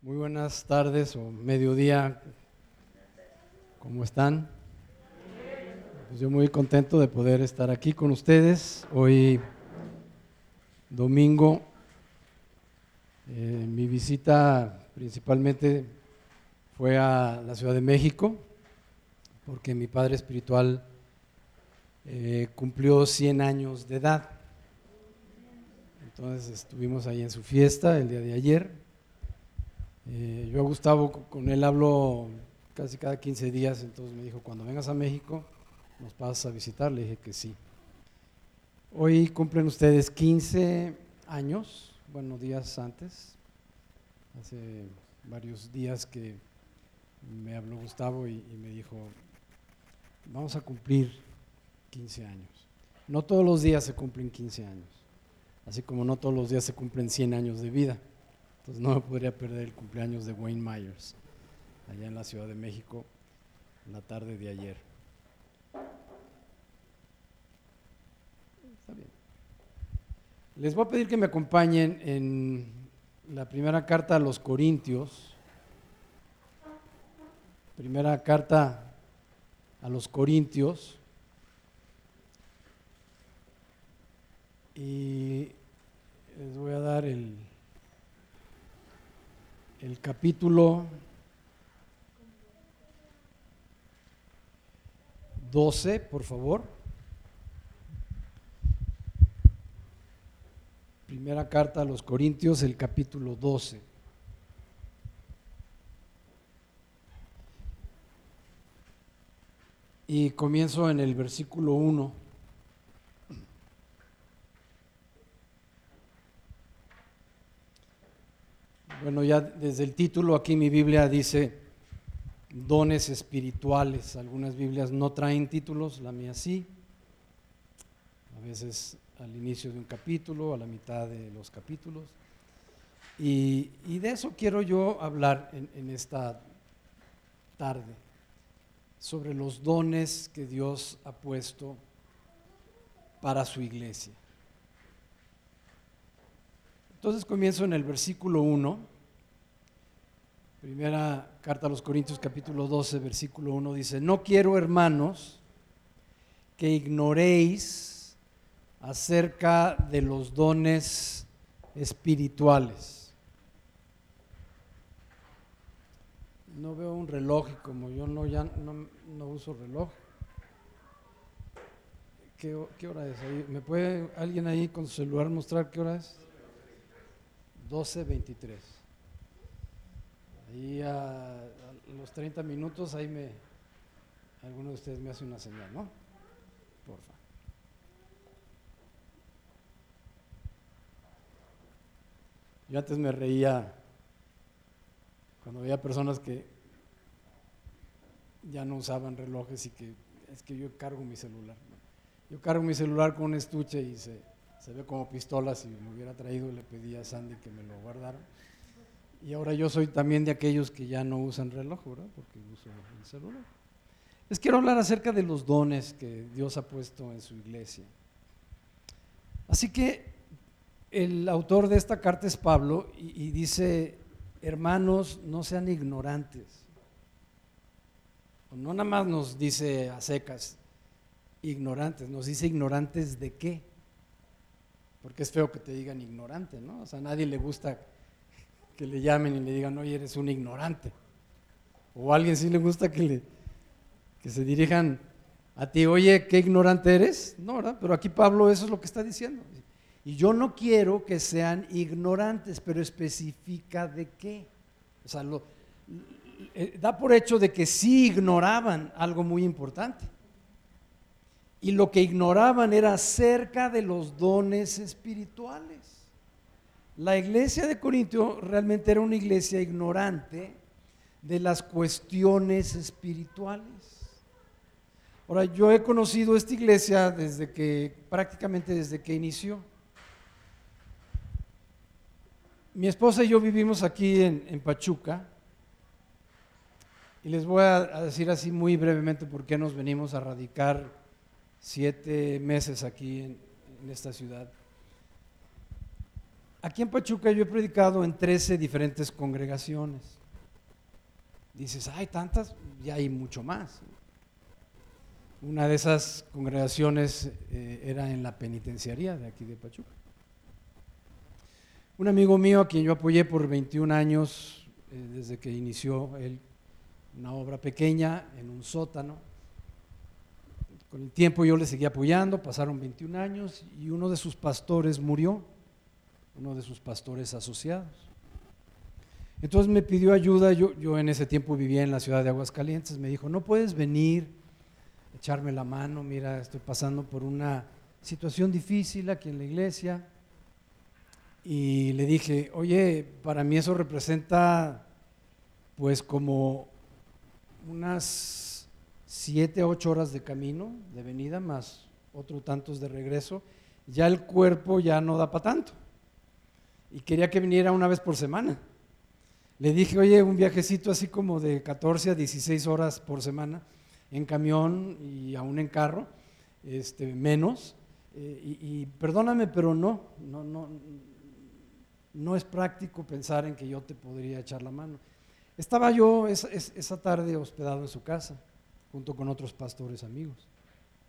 Muy buenas tardes o mediodía. ¿Cómo están? Pues yo muy contento de poder estar aquí con ustedes. Hoy domingo, eh, mi visita principalmente fue a la Ciudad de México, porque mi padre espiritual eh, cumplió 100 años de edad. Entonces estuvimos ahí en su fiesta el día de ayer. Eh, yo a Gustavo con él hablo casi cada 15 días, entonces me dijo, cuando vengas a México, nos pasas a visitar. Le dije que sí. Hoy cumplen ustedes 15 años, bueno, días antes, hace varios días que me habló Gustavo y, y me dijo, vamos a cumplir 15 años. No todos los días se cumplen 15 años, así como no todos los días se cumplen 100 años de vida. Entonces no me podría perder el cumpleaños de Wayne Myers, allá en la Ciudad de México, la tarde de ayer. Está bien. Les voy a pedir que me acompañen en la primera carta a los Corintios. Primera carta a los Corintios. Y les voy a dar el, el capítulo 12, por favor. Primera carta a los Corintios, el capítulo 12. Y comienzo en el versículo 1. Bueno, ya desde el título aquí mi Biblia dice dones espirituales. Algunas Biblias no traen títulos, la mía sí. A veces al inicio de un capítulo, a la mitad de los capítulos. Y, de eso quiero yo hablar en esta tarde, sobre los dones que Dios ha puesto para su iglesia. Entonces comienzo en el versículo 1, primera carta a los Corintios capítulo 12, versículo 1 dice, no quiero hermanos que ignoréis acerca de los dones espirituales. No veo un reloj y como yo no, ya no, no uso reloj. ¿Qué, ¿Qué hora es ahí? ¿Me puede alguien ahí con su celular mostrar qué hora es? 12.23. Ahí a, a, los 30 minutos, ahí me, alguno de ustedes me hace una señal, ¿no? Porfa. Yo antes me reía cuando veía personas que ya no usaban relojes y que es que yo cargo mi celular. Yo cargo mi celular con un estuche y se, se ve como pistola, si me hubiera traído le pedí a Sandy que me lo guardara. Y ahora yo soy también de aquellos que ya no usan reloj, ¿verdad? Porque uso el celular. Les quiero hablar acerca de los dones que Dios ha puesto en su iglesia. Así que el autor de esta carta es Pablo y, y dice, hermanos, no sean ignorantes. No nada más nos dice a secas, ignorantes, nos dice ignorantes de qué porque es feo que te digan ignorante, ¿no? O sea, a nadie le gusta que le llamen y le digan, oye, eres un ignorante. O a alguien sí le gusta que, le, se dirijan a ti, oye, ¿qué ignorante eres? No, ¿verdad? Pero aquí Pablo eso es lo que está diciendo. Y yo no quiero que sean ignorantes, pero especifica de qué. O sea, lo, da por hecho de que sí ignoraban algo muy importante y lo que ignoraban era acerca de los dones espirituales. La iglesia de Corintio realmente era una iglesia ignorante de las cuestiones espirituales. Ahora, yo he conocido esta iglesia desde que, prácticamente desde que inició. Mi esposa y yo vivimos aquí en, en Pachuca y les voy a, a decir así muy brevemente por qué nos venimos a radicar siete meses aquí en, esta ciudad. aquí en Pachuca yo he predicado en 13 diferentes congregaciones. Dices, hay tantas, y hay mucho más. Una de esas congregaciones eh, era en la penitenciaría de aquí de Pachuca. Un amigo mío a quien yo apoyé por 21 años, eh, desde que inició él una obra pequeña en un sótano. Con el tiempo yo le seguí apoyando, pasaron 21 años y uno de sus pastores murió, uno de sus pastores asociados. Entonces me pidió ayuda, yo, yo en ese tiempo vivía en la ciudad de Aguascalientes, me dijo, no puedes venir, echarme la mano, mira, estoy pasando por una situación difícil aquí en la iglesia. Y le dije, oye, para mí eso representa pues como unas siete, ocho horas de camino, de venida, más otro tantos de regreso, ya el cuerpo ya no da para tanto. Y quería que viniera una vez por semana. Le dije, oye, un viajecito así como de 14 a 16 horas por semana, en camión y aún en carro, este, menos. Eh, y, perdóname, pero no, no, no, no es práctico pensar en que yo te podría echar la mano. Estaba yo esa, tarde hospedado en su casa, junto con otros pastores amigos.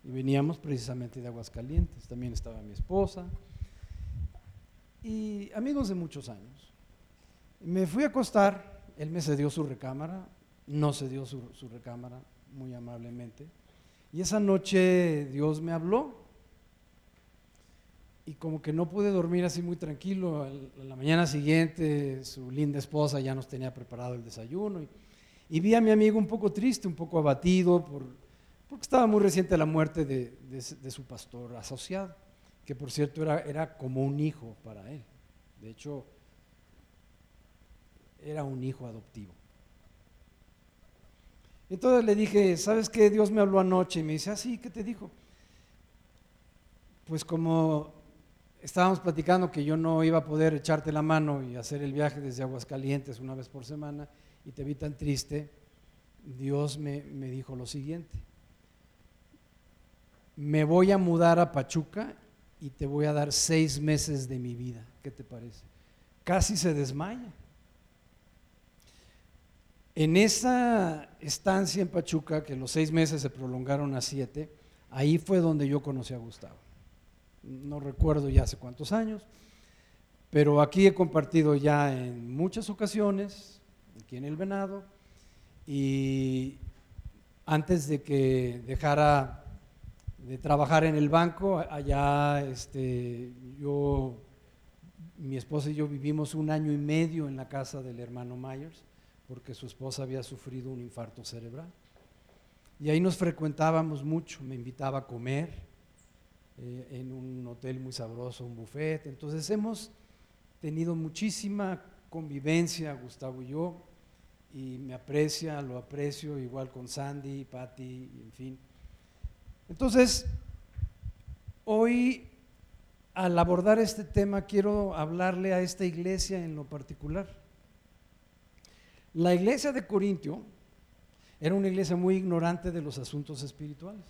Y veníamos precisamente de Aguascalientes. También estaba mi esposa. Y amigos de muchos años. Me fui a acostar, él me cedió su recámara, no cedió su, su recámara muy amablemente. Y esa noche Dios me habló y como que no pude dormir así muy tranquilo. la mañana siguiente su linda esposa ya nos tenía preparado el desayuno vi a mi amigo un poco triste, un poco abatido, por, porque estaba muy reciente la muerte de, de, su pastor asociado, que por cierto era, era como un hijo para él. De hecho, era un hijo adoptivo. Entonces le dije, ¿sabes qué? Dios me habló anoche y me dice, ah, sí, ¿qué te dijo? Pues como estábamos platicando que yo no iba a poder echarte la mano y hacer el viaje desde Aguascalientes una vez por semana y te vi tan triste, Dios me, me dijo lo siguiente, me voy a mudar a Pachuca y te voy a dar seis meses de mi vida, ¿qué te parece? Casi se desmaya. En esa estancia en Pachuca, que los seis meses se prolongaron a siete, ahí fue donde yo conocí a Gustavo no recuerdo ya hace cuántos años, pero aquí he compartido ya en muchas ocasiones, aquí en el Venado, y antes de que dejara de trabajar en el banco, allá este, yo, mi esposa y yo vivimos un año y medio en la casa del hermano Myers, porque su esposa había sufrido un infarto cerebral. Y ahí nos frecuentábamos mucho, me invitaba a comer, eh, en un hotel muy sabroso, un buffet. Entonces hemos tenido muchísima convivencia, Gustavo y yo, y me aprecia, lo aprecio, igual con Sandy, Patty, en fin. Entonces, hoy al abordar este tema quiero hablarle a esta iglesia en lo particular. La iglesia de Corintio era una iglesia muy ignorante de los asuntos espirituales.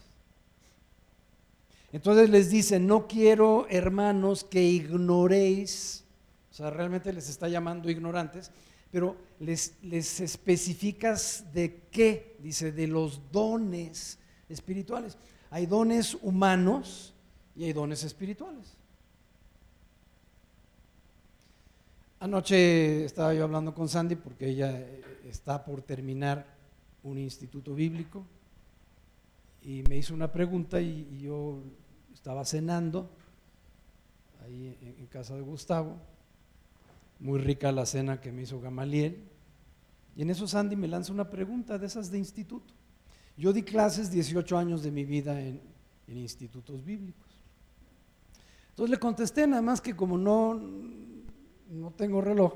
Entonces les dice, no quiero hermanos que ignoréis, o sea, realmente les está llamando ignorantes, pero les, especificas de qué, dice, de los dones espirituales. Hay dones humanos y hay dones espirituales. Anoche estaba yo hablando con Sandy porque ella eh, está por terminar un instituto bíblico y me hizo una pregunta y, yo estaba cenando ahí en, casa de Gustavo, muy rica la cena que me hizo Gamaliel, y en eso Sandy me lanza una pregunta de esas de instituto. Yo di clases 18 años de mi vida en, institutos bíblicos. Entonces le contesté, nada más que como no, no tengo reloj,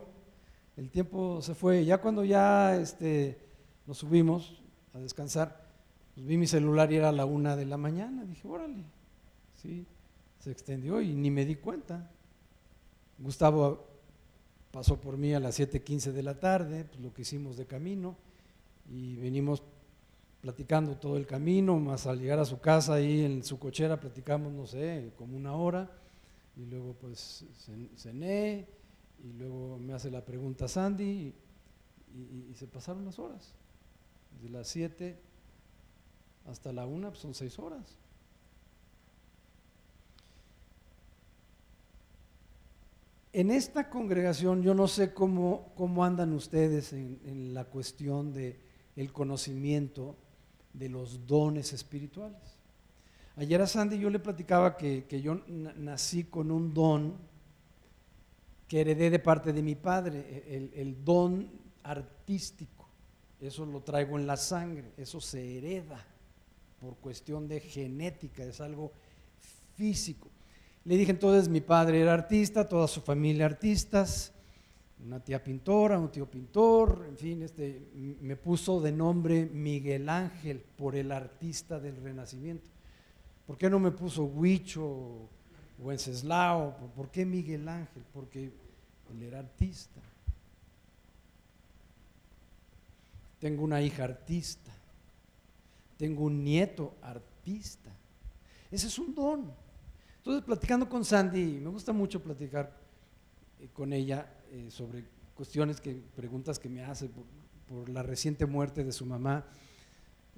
el tiempo se fue. Ya cuando ya este, nos subimos a descansar, pues vi mi celular y era la una de la mañana. Dije, órale, sí, se extendió y ni me di cuenta. Gustavo pasó por mí a las 7:15 de la tarde, pues lo que hicimos de camino, y venimos platicando todo el camino, más al llegar a su casa ahí en su cochera platicamos, no sé, como una hora, y luego pues cené, y luego me hace la pregunta Sandy y, se pasaron las horas. De las 7 hasta la 1 pues son 6 horas. En esta congregación yo no sé cómo, cómo andan ustedes en, la cuestión del el conocimiento de los dones espirituales. Ayer a Sandy yo le platicaba que, yo nací con un don que heredé de parte de mi padre, el, el don artístico. Eso lo traigo en la sangre, eso se hereda por cuestión de genética, es algo físico. Le dije entonces, mi padre era artista, toda su familia artistas, una tía pintora, un tío pintor, en fin, este, me puso de nombre Miguel Ángel por el artista del Renacimiento. ¿Por qué no me puso Huicho o Wenceslao? ¿Por qué Miguel Ángel? Porque él era artista. Tengo una hija artista. Tengo un nieto artista. Ese es un don. Entonces, platicando con Sandy, me gusta mucho platicar eh, con ella eh, sobre cuestiones que, preguntas que me hace por, la reciente muerte de su mamá.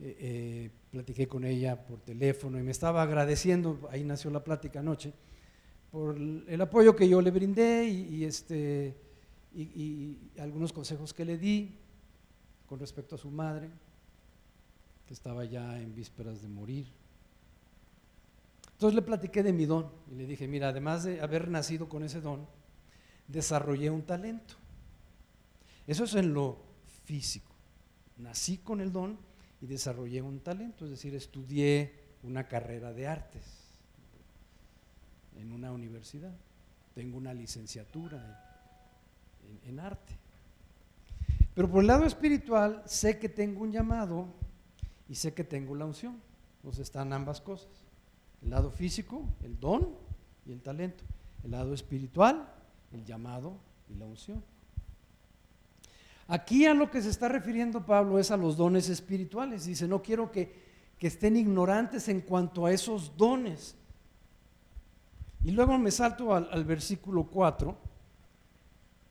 Eh, platiqué con ella por teléfono y me estaba agradeciendo, ahí nació la plática anoche, por el apoyo que yo le brindé y, este, y algunos consejos que le di con respecto a su madre, que estaba ya en vísperas de morir. Entonces le platiqué de mi don y le dije, mira, además de haber nacido con ese don, desarrollé un talento. Eso es en lo físico. Nací con el don y desarrollé un talento, es decir, estudié una carrera de artes en una universidad. Tengo una licenciatura en, arte. Pero por el lado espiritual sé que tengo un llamado y sé que tengo la unción. Entonces están ambas cosas. El lado físico, el don y el talento. El lado espiritual, el llamado y la unción. Aquí a lo que se está refiriendo Pablo es a los dones espirituales. Dice, no quiero que, estén ignorantes en cuanto a esos dones. Y luego me salto al, al versículo 4.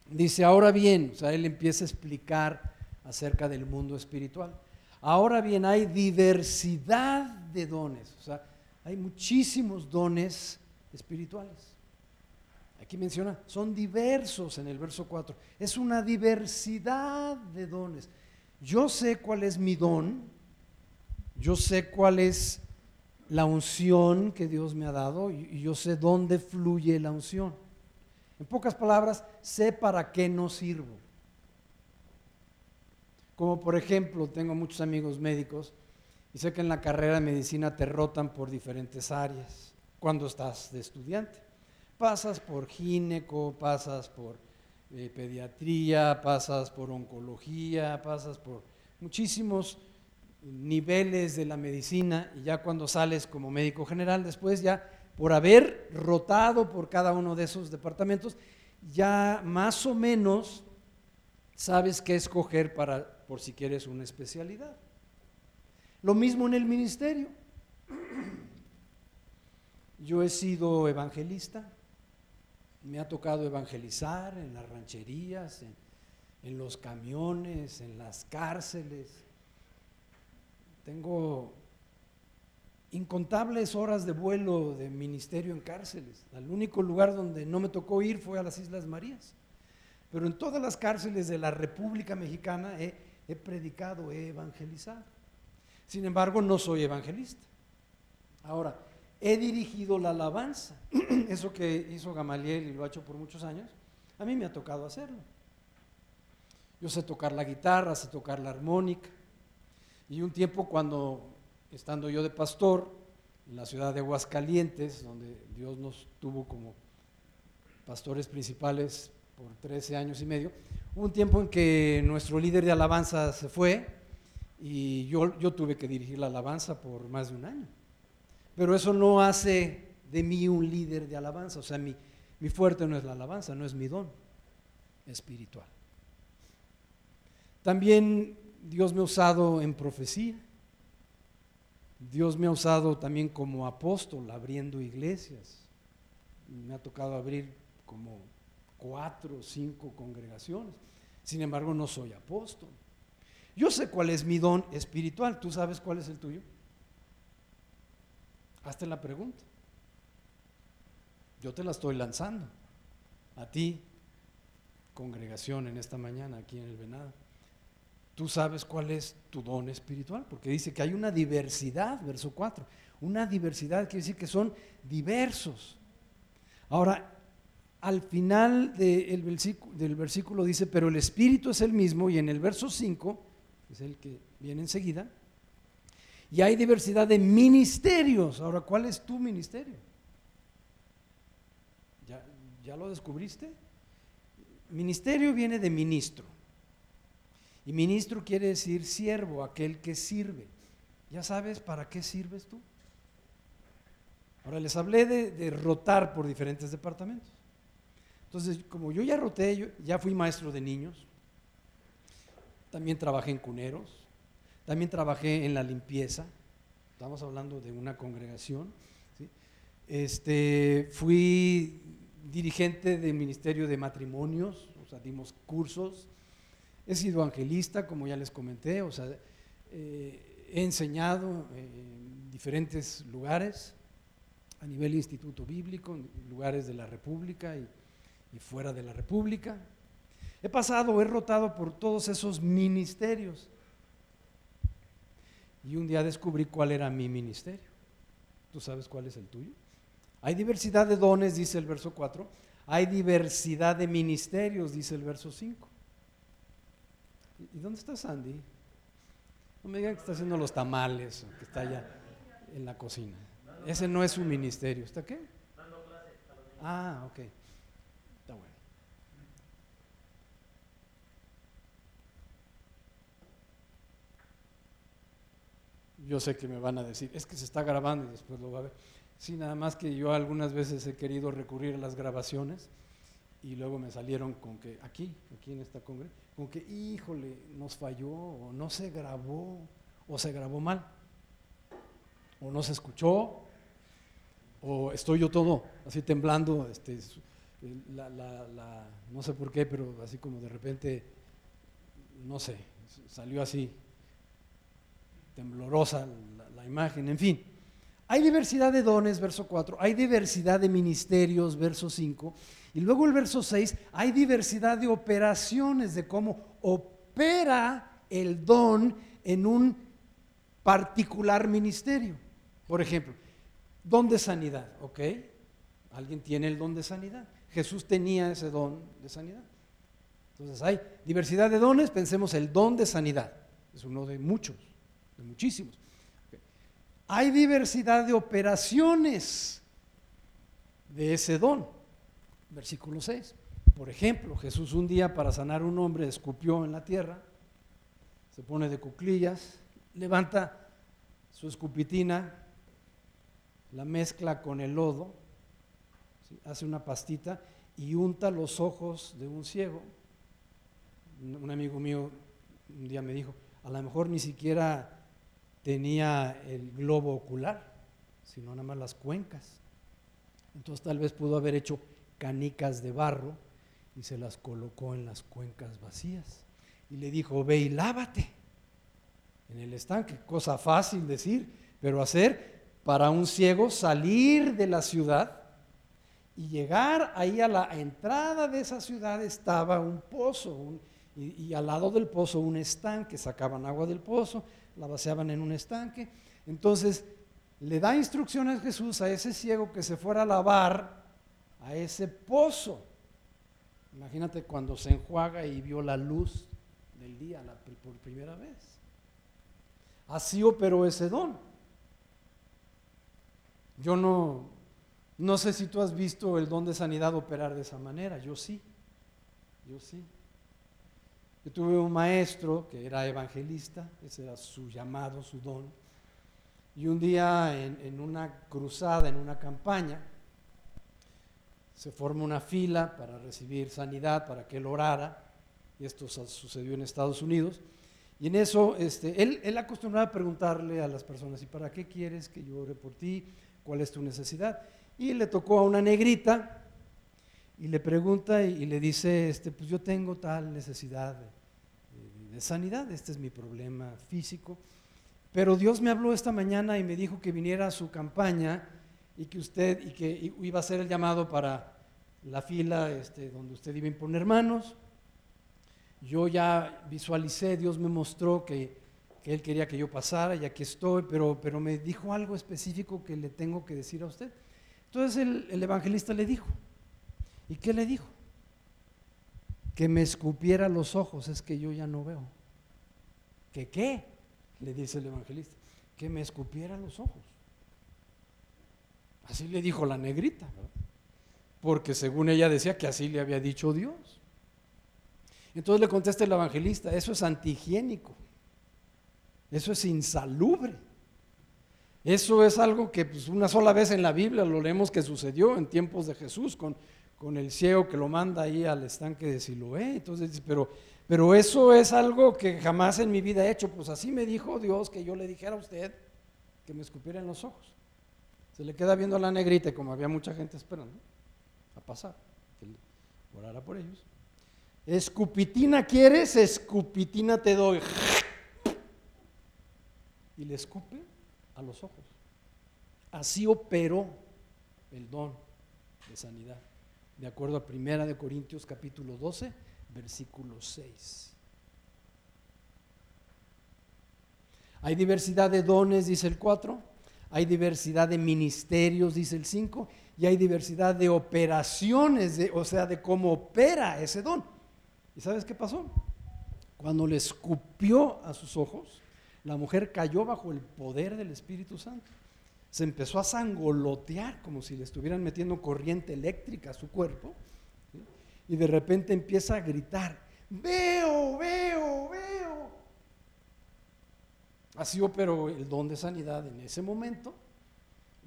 Dice, ahora bien, o sea, él empieza a explicar acerca del mundo espiritual. Ahora bien, hay diversidad de dones. O sea, hay muchísimos dones espirituales. Aquí menciona, son diversos en el verso 4. Es una diversidad de dones. Yo sé cuál es mi don, yo sé cuál es la unción que Dios me ha dado y yo sé dónde fluye la unción. En pocas palabras, sé para qué no sirvo. Como por ejemplo, tengo muchos amigos médicos y sé que en la carrera de medicina te rotan por diferentes áreas cuando estás de estudiante. Pasas por gineco, pasas por eh, pediatría, pasas por oncología, pasas por muchísimos niveles de la medicina y ya cuando sales como médico general, después ya por haber rotado por cada uno de esos departamentos, ya más o menos sabes qué escoger para por si quieres una especialidad. Lo mismo en el ministerio. Yo he sido evangelista, me ha tocado evangelizar en las rancherías, en, los camiones, en las cárceles. Tengo incontables horas de vuelo de ministerio en cárceles. El único lugar donde no me tocó ir fue a las Islas Marías. Pero en todas las cárceles de la República Mexicana he, predicado, he evangelizado. Sin embargo, no soy evangelista. Ahora, he dirigido la alabanza. Eso que hizo Gamaliel y lo ha hecho por muchos años, a mí me ha tocado hacerlo. Yo sé tocar la guitarra, sé tocar la armónica. Y un tiempo cuando, estando yo de pastor en la ciudad de Aguascalientes, donde Dios nos tuvo como pastores principales por 13 años y medio, hubo un tiempo en que nuestro líder de alabanza se fue y yo, yo tuve que dirigir la alabanza por más de un año. Pero eso no hace de mí un líder de alabanza. O sea, mi, mi fuerte no es la alabanza, no es mi don espiritual. También Dios me ha usado en profecía. Dios me ha usado también como apóstol, abriendo iglesias. Me ha tocado abrir como cuatro o cinco congregaciones. Sin embargo, no soy apóstol. Yo sé cuál es mi don espiritual. ¿Tú sabes cuál es el tuyo? Hazte la pregunta. Yo te la estoy lanzando. A ti, congregación en esta mañana aquí en el Venado. Tú sabes cuál es tu don espiritual, porque dice que hay una diversidad, verso 4. Una diversidad quiere decir que son diversos. Ahora, al final del versículo, dice, pero el espíritu es el mismo, y en el verso 5, es el que viene enseguida, y hay diversidad de ministerios. Ahora, ¿cuál es tu ministerio? ¿Ya, ya lo descubriste? Ministerio viene de ministro. Y ministro quiere decir siervo, aquel que sirve. ¿Ya sabes para qué sirves tú? Ahora les hablé de, rotar por diferentes departamentos. Entonces, como yo ya roté, yo ya fui maestro de niños, también trabajé en cuneros, también trabajé en la limpieza, estamos hablando de una congregación, este, fui dirigente del Ministerio de Matrimonios, o sea, dimos cursos, he sido evangelista, como ya les comenté, o sea, eh, he enseñado en diferentes lugares, a nivel instituto bíblico, en lugares de la República y, fuera de la República. He pasado, he rotado por todos esos ministerios. Y un día descubrí cuál era mi ministerio. ¿Tú sabes cuál es el tuyo? Hay diversidad de dones, dice el verso 4. Hay diversidad de ministerios, dice el verso 5. ¿Y dónde está Sandy? No me digan que está haciendo los tamales que está allá en la cocina. Ese no es su ministerio. ¿Está qué? Ah, ok. Está bueno. Yo sé que me van a decir, es que se está grabando y después lo va a ver. Sí, nada más que yo algunas veces he querido recurrir a las grabaciones y luego me salieron con que aquí, aquí en esta congregación, con que, híjole, nos falló, o no se grabó, o se grabó mal, o no se escuchó, o estoy yo todo así temblando, este, no sé por qué, pero así como de repente, no sé, salió así, temblorosa la, imagen, en fin. Hay diversidad de dones, verso 4, hay diversidad de ministerios, verso 5, y luego el verso 6, hay diversidad de operaciones, de cómo opera el don en un particular ministerio. Por ejemplo, Don de sanidad, ¿ok? Alguien tiene el don de sanidad. Jesús tenía ese don de sanidad. Entonces hay diversidad de dones, pensemos el don de sanidad. Es uno de muchos, muchísimos. Hay diversidad de operaciones de ese don. Versículo 6. Por ejemplo, Jesús un día para sanar a un hombre escupió en la tierra, se pone de cuclillas, levanta su escupitina, la mezcla con el lodo, hace una pastita y unta los ojos de un ciego. Un amigo mío un día me dijo, a lo mejor ni siquiera tenía el globo ocular, sino nada más las cuencas. Entonces tal vez pudo haber hecho canicas de barro y se las colocó en las cuencas vacías. Y le dijo, ve y lávate en el estanque. Cosa fácil decir, pero hacer para un ciego salir de la ciudad y llegar ahí a la entrada de esa ciudad estaba un pozo y, al lado del pozo un estanque, sacaban agua del pozo, la vaciaban en un estanque. Entonces le da instrucciones Jesús a ese ciego que se fuera a lavar a ese pozo. Imagínate cuando se enjuaga y vio la luz del día por primera vez. Así operó ese don. Yo no, no sé si tú has visto el don de sanidad operar de esa manera, yo sí, yo sí. Yo tuve un maestro que era evangelista, ese era su llamado, su don, y un día en, en una cruzada, en una campaña, se forma una fila para recibir sanidad, para que él orara, y esto sucedió en Estados Unidos, y en eso este, él, él acostumbraba a preguntarle a las personas, ¿y para qué quieres que yo ore por ti? ¿Cuál es tu necesidad? Y le tocó a una negrita y le pregunta y, le dice, este, pues yo tengo tal necesidad de, sanidad, este es mi problema físico, pero Dios me habló esta mañana y me dijo que viniera a su campaña y que usted, y que iba a ser el llamado para la fila este, donde usted iba a imponer manos. Yo ya visualicé, Dios me mostró que, Él quería que yo pasara y aquí estoy, pero, pero me dijo algo específico que le tengo que decir a usted. Entonces el evangelista le dijo, ¿Y qué le dijo? Que me escupiera los ojos, es que yo ya no veo. ¿Que qué? Le dice el evangelista. Que me escupiera los ojos. Así le dijo la negrita, porque según ella decía que así le había dicho Dios. Entonces le contesta el evangelista, eso es antihigiénico, eso es insalubre. Eso es algo que pues, una sola vez en la Biblia lo leemos que sucedió en tiempos de Jesús con, con el ciego que lo manda ahí al estanque de Siloé. Entonces pero, pero eso es algo que jamás en mi vida he hecho. Pues así me dijo Dios que yo le dijera a usted que me escupiera en los ojos. Se le queda viendo a la negrita, como había mucha gente esperando a pasar, que orara por ellos. Escupitina quieres, escupitina te doy. Y le escupe a los ojos. Así operó el don de sanidad de acuerdo a Primera de Corintios capítulo 12, versículo 6. Hay diversidad de dones, dice el 4, hay diversidad de ministerios, dice el 5, y hay diversidad de operaciones, o sea, de cómo opera ese don. ¿Y sabes qué pasó? Cuando le escupió a sus ojos, la mujer cayó bajo el poder del Espíritu Santo se empezó a sangolotear como si le estuvieran metiendo corriente eléctrica a su cuerpo. Y de repente empieza a gritar, veo, veo, veo. Así operó el don de sanidad en ese momento.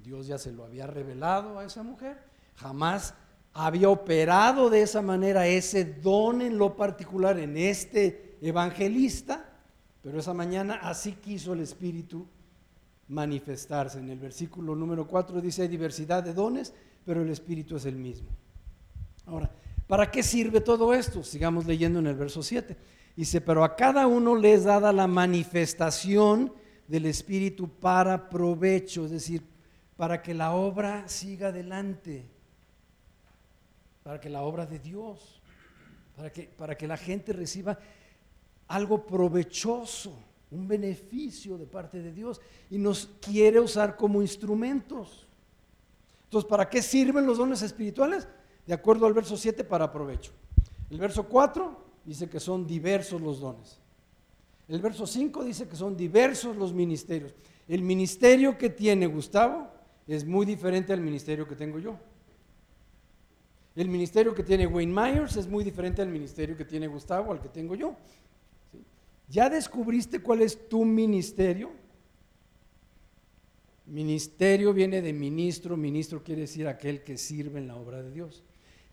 Dios ya se lo había revelado a esa mujer. Jamás había operado de esa manera ese don en lo particular en este evangelista. Pero esa mañana así quiso el Espíritu manifestarse. En el versículo número 4 dice, hay diversidad de dones, pero el Espíritu es el mismo. Ahora, ¿para qué sirve todo esto? Sigamos leyendo en el verso 7. Dice, pero a cada uno le es dada la manifestación del Espíritu para provecho, es decir, para que la obra siga adelante, para que la obra de Dios, para que, para que la gente reciba algo provechoso un beneficio de parte de Dios y nos quiere usar como instrumentos. Entonces, ¿para qué sirven los dones espirituales? De acuerdo al verso 7, para provecho. El verso 4 dice que son diversos los dones. El verso 5 dice que son diversos los ministerios. El ministerio que tiene Gustavo es muy diferente al ministerio que tengo yo. El ministerio que tiene Wayne Myers es muy diferente al ministerio que tiene Gustavo, al que tengo yo. ¿Ya descubriste cuál es tu ministerio? Ministerio viene de ministro, ministro quiere decir aquel que sirve en la obra de Dios.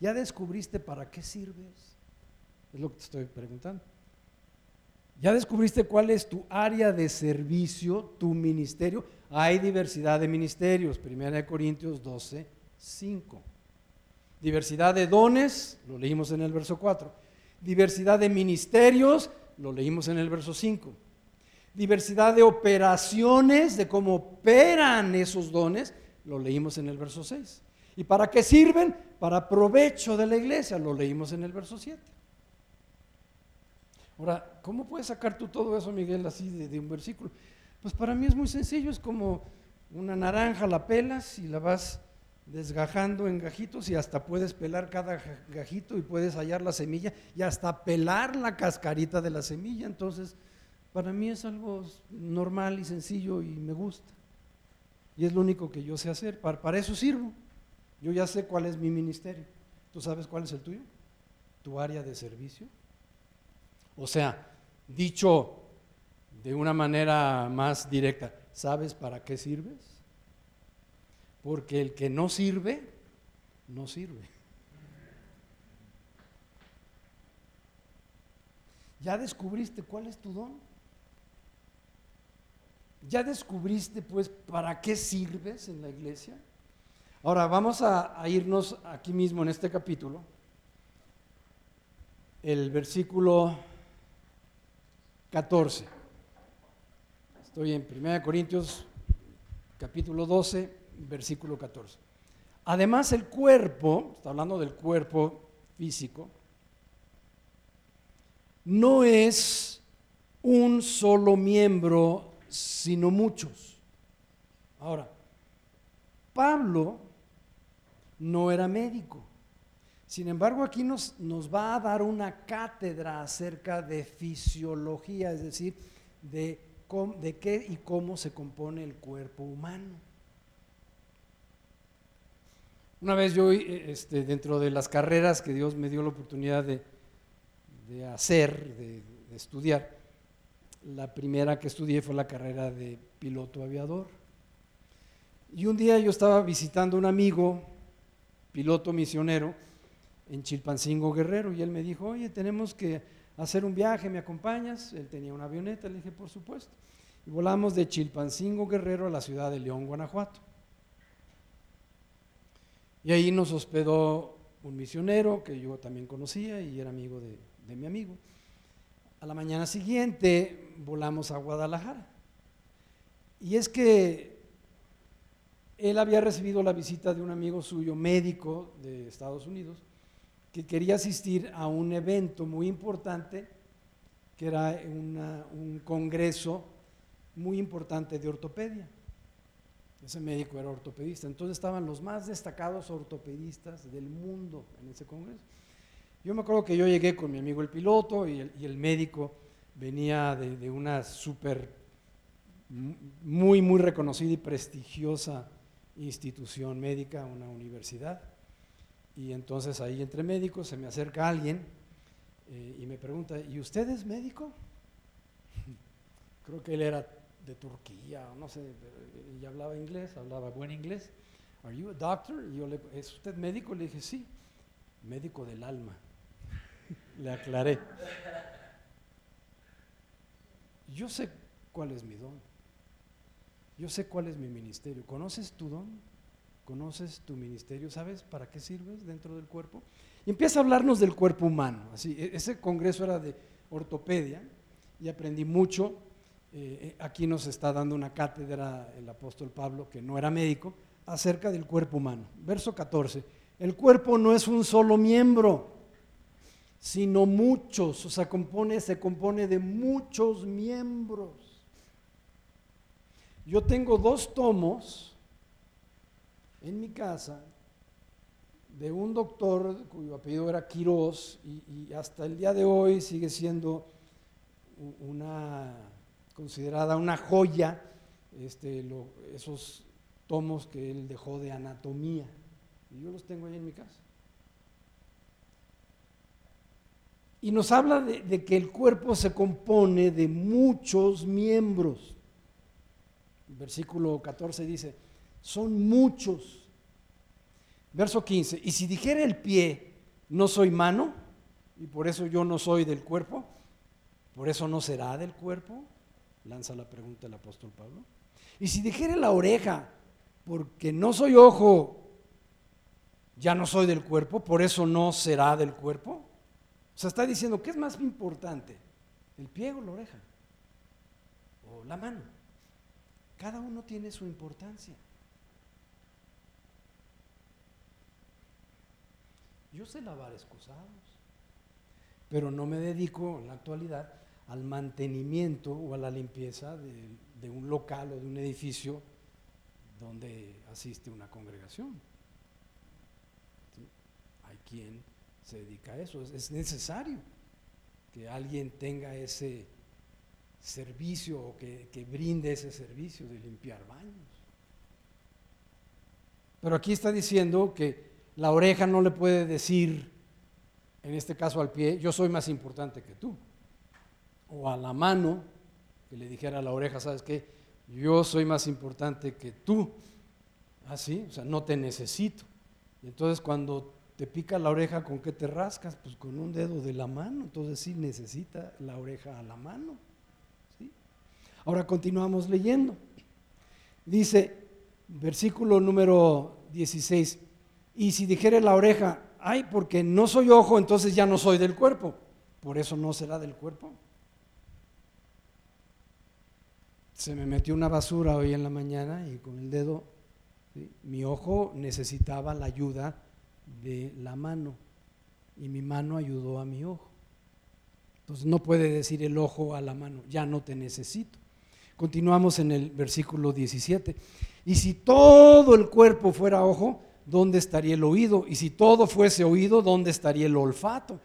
¿Ya descubriste para qué sirves? Es lo que te estoy preguntando. ¿Ya descubriste cuál es tu área de servicio, tu ministerio? Hay diversidad de ministerios, 1 Corintios 12, 5. Diversidad de dones, lo leímos en el verso 4. Diversidad de ministerios, lo leímos en el verso 5. Diversidad de operaciones, de cómo operan esos dones, lo leímos en el verso 6. ¿Y para qué sirven? Para provecho de la iglesia, lo leímos en el verso 7. Ahora, ¿cómo puedes sacar tú todo eso, Miguel, así de, de un versículo? Pues para mí es muy sencillo, es como una naranja, la pelas y la vas desgajando en gajitos y hasta puedes pelar cada gajito y puedes hallar la semilla y hasta pelar la cascarita de la semilla. Entonces, para mí es algo normal y sencillo y me gusta. Y es lo único que yo sé hacer. Para, eso sirvo. Yo ya sé cuál es mi ministerio. ¿Tú sabes cuál es el tuyo? ¿Tu área de servicio? O sea, dicho de una manera más directa, ¿sabes para qué sirves? Porque el que no sirve, no sirve. ¿Ya descubriste cuál es tu don? ¿Ya descubriste pues para qué sirves en la iglesia? Ahora vamos a, irnos aquí mismo en este capítulo, el versículo 14. Estoy en 1 Corintios capítulo 12, versículo 14. Además el cuerpo, está hablando del cuerpo físico, no es un solo miembro, sino muchos. Ahora, Pablo no era médico. Sin embargo, aquí nos, nos, va a dar una cátedra acerca de fisiología, es decir, de, de qué y cómo se compone el cuerpo humano. Una vez yo, eh, este, dentro de las carreras que Dios me dio la oportunidad de, hacer, de, de estudiar, la primera que estudié fue la carrera de piloto aviador. Y un día yo estaba visitando a un amigo, piloto misionero, en Chilpancingo Guerrero, y él me dijo, oye, tenemos que hacer un viaje, ¿me acompañas? Él tenía una avioneta, le dije, por supuesto. Y volamos de Chilpancingo Guerrero a la ciudad de León, Guanajuato. Y ahí nos hospedó un misionero que yo también conocía y era amigo de, mi amigo. A la mañana siguiente volamos a Guadalajara. Y es que él había recibido la visita de un amigo suyo, médico de Estados Unidos, que quería asistir a un evento muy importante, que era un congreso muy importante de ortopedia. Ese médico era ortopedista. Entonces estaban los más destacados ortopedistas del mundo en ese congreso. Yo me acuerdo que yo llegué con mi amigo el piloto y el, y el médico venía de, una súper, muy, muy reconocida y prestigiosa institución médica, una universidad. Y entonces ahí entre médicos se me acerca alguien eh, y me pregunta, ¿y usted es médico? Creo que él era de Turquía, no sé, y hablaba inglés, hablaba buen inglés. Are you a doctor? Y yo le, ¿es usted médico? Le dije, sí, médico del alma. le aclaré. Yo sé cuál es mi don. Yo sé cuál es mi ministerio. ¿Conoces tu don? ¿Conoces tu ministerio? ¿Sabes para qué sirves dentro del cuerpo? Y empieza a hablarnos del cuerpo humano. Así, ese congreso era de ortopedia y aprendí mucho eh, aquí nos está dando una cátedra el apóstol Pablo, que no era médico, acerca del cuerpo humano. Verso 14, el cuerpo no es un solo miembro, sino muchos, o sea, se compone de muchos miembros. Yo tengo dos tomos en mi casa de un doctor cuyo apellido era Quirós y hasta el día de hoy sigue siendo una considerada una joya, este, esos tomos que él dejó de anatomía. Y yo los tengo ahí en mi casa. Y nos habla de, de, que el cuerpo se compone de muchos miembros. Versículo 14 dice, son muchos. Verso 15, y si dijera el pie, no soy mano, y por eso yo no soy del cuerpo, por eso no será del cuerpo lanza la pregunta el apóstol Pablo. Y si dijere la oreja, porque no soy ojo, ya no soy del cuerpo, por eso no será del cuerpo. O sea, está diciendo, ¿qué es más importante? ¿El pie o la oreja? ¿O la mano? Cada uno tiene su importancia. Yo sé lavar excusados, pero no me dedico en la actualidad al mantenimiento o a la limpieza de, un local o de un edificio donde asiste una congregación. Hay quien se dedica a eso, es, es necesario que alguien tenga ese servicio o que brinde ese servicio de limpiar baños. Pero aquí está diciendo que la oreja no le puede decir, en este caso al pie, yo soy más importante que tú o a la mano, que le dijera a la oreja, ¿sabes qué? Yo soy más importante que tú. Así, ¿Ah, o sea, no te necesito. Entonces cuando te pica la oreja, ¿con qué te rascas? Pues con un dedo de la mano. Entonces sí necesita la oreja a la mano. ¿sí? Ahora continuamos leyendo. Dice, versículo número 16. Y si dijere la oreja, ay, porque no soy ojo, entonces ya no soy del cuerpo. Por eso no será del cuerpo. Se me metió una basura hoy en la mañana y con el dedo, mi ojo necesitaba la ayuda de la mano y mi mano ayudó a mi ojo. Entonces no puede decir el ojo a la mano, ya no te necesito. Continuamos en el versículo 17. Y si todo el cuerpo fuera ojo, ¿dónde estaría el oído? Y si todo fuese oído, ¿dónde estaría el olfato?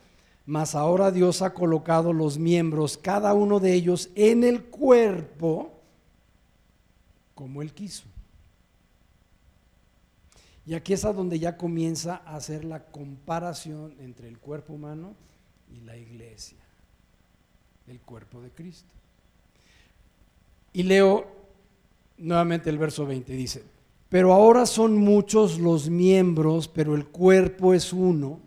Mas ahora Dios ha colocado los miembros, cada uno de ellos, en el cuerpo como Él quiso. Y aquí es a donde ya comienza a hacer la comparación entre el cuerpo humano y la iglesia, el cuerpo de Cristo. Y leo nuevamente el verso 20, dice, pero ahora son muchos los miembros, pero el cuerpo es uno.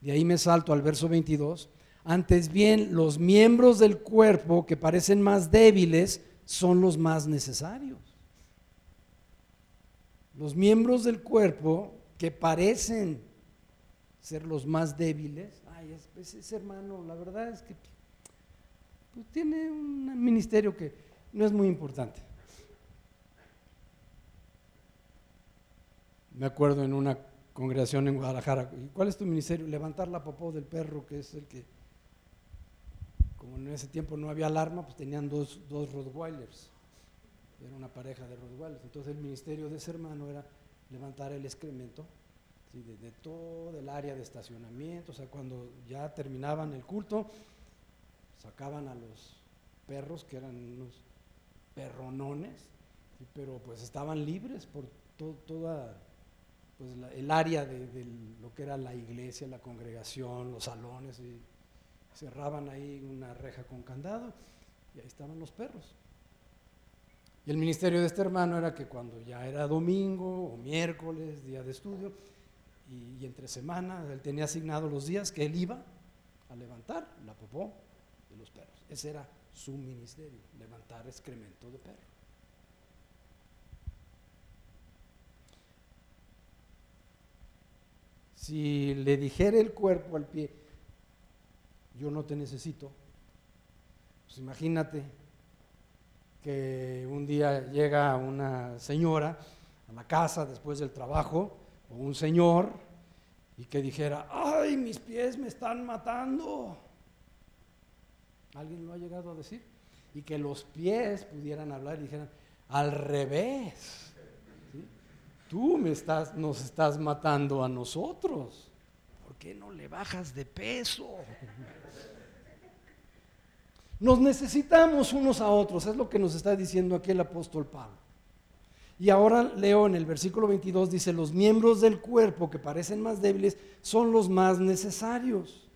De ahí me salto al verso 22. Antes bien, los miembros del cuerpo que parecen más débiles son los más necesarios. Los miembros del cuerpo que parecen ser los más débiles, ay, ese hermano, la verdad es que pues, tiene un ministerio que no es muy importante. Me acuerdo en una congregación en Guadalajara, ¿cuál es tu ministerio? Levantar la popó del perro, que es el que, en ese tiempo no había alarma, pues tenían dos, dos Rottweilers, era una pareja de Rottweilers. Entonces el ministerio de ese hermano era levantar el excremento de, de, todo el área de estacionamiento, o sea, cuando ya terminaban el culto, sacaban a los perros, que eran unos perronones, pero pues estaban libres por toda pues, el área de, lo que era la iglesia, la congregación, los salones, cerraban ahí una reja con candado y ahí estaban los perros. Y el ministerio de este hermano era que cuando ya era domingo o miércoles, día de estudio, y, entre semana, él tenía asignados los días que él iba a levantar la popó de los perros. Ese era su ministerio, levantar excremento de perro. Si le dijera el cuerpo al pie, yo no te necesito, pues imagínate que un día llega una señora a la casa después del trabajo, o un señor, y que dijera, ay, mis pies me están matando. ¿Alguien lo ha llegado a decir? Y que los pies pudieran hablar y dijeran, al revés. Tú me estás, nos estás matando a nosotros. ¿Por qué no le bajas de peso? Nos necesitamos unos a otros, es lo que nos está diciendo aquí el apóstol Pablo. Y ahora leo en el versículo 22, dice, los miembros del cuerpo que parecen más débiles son los más necesarios.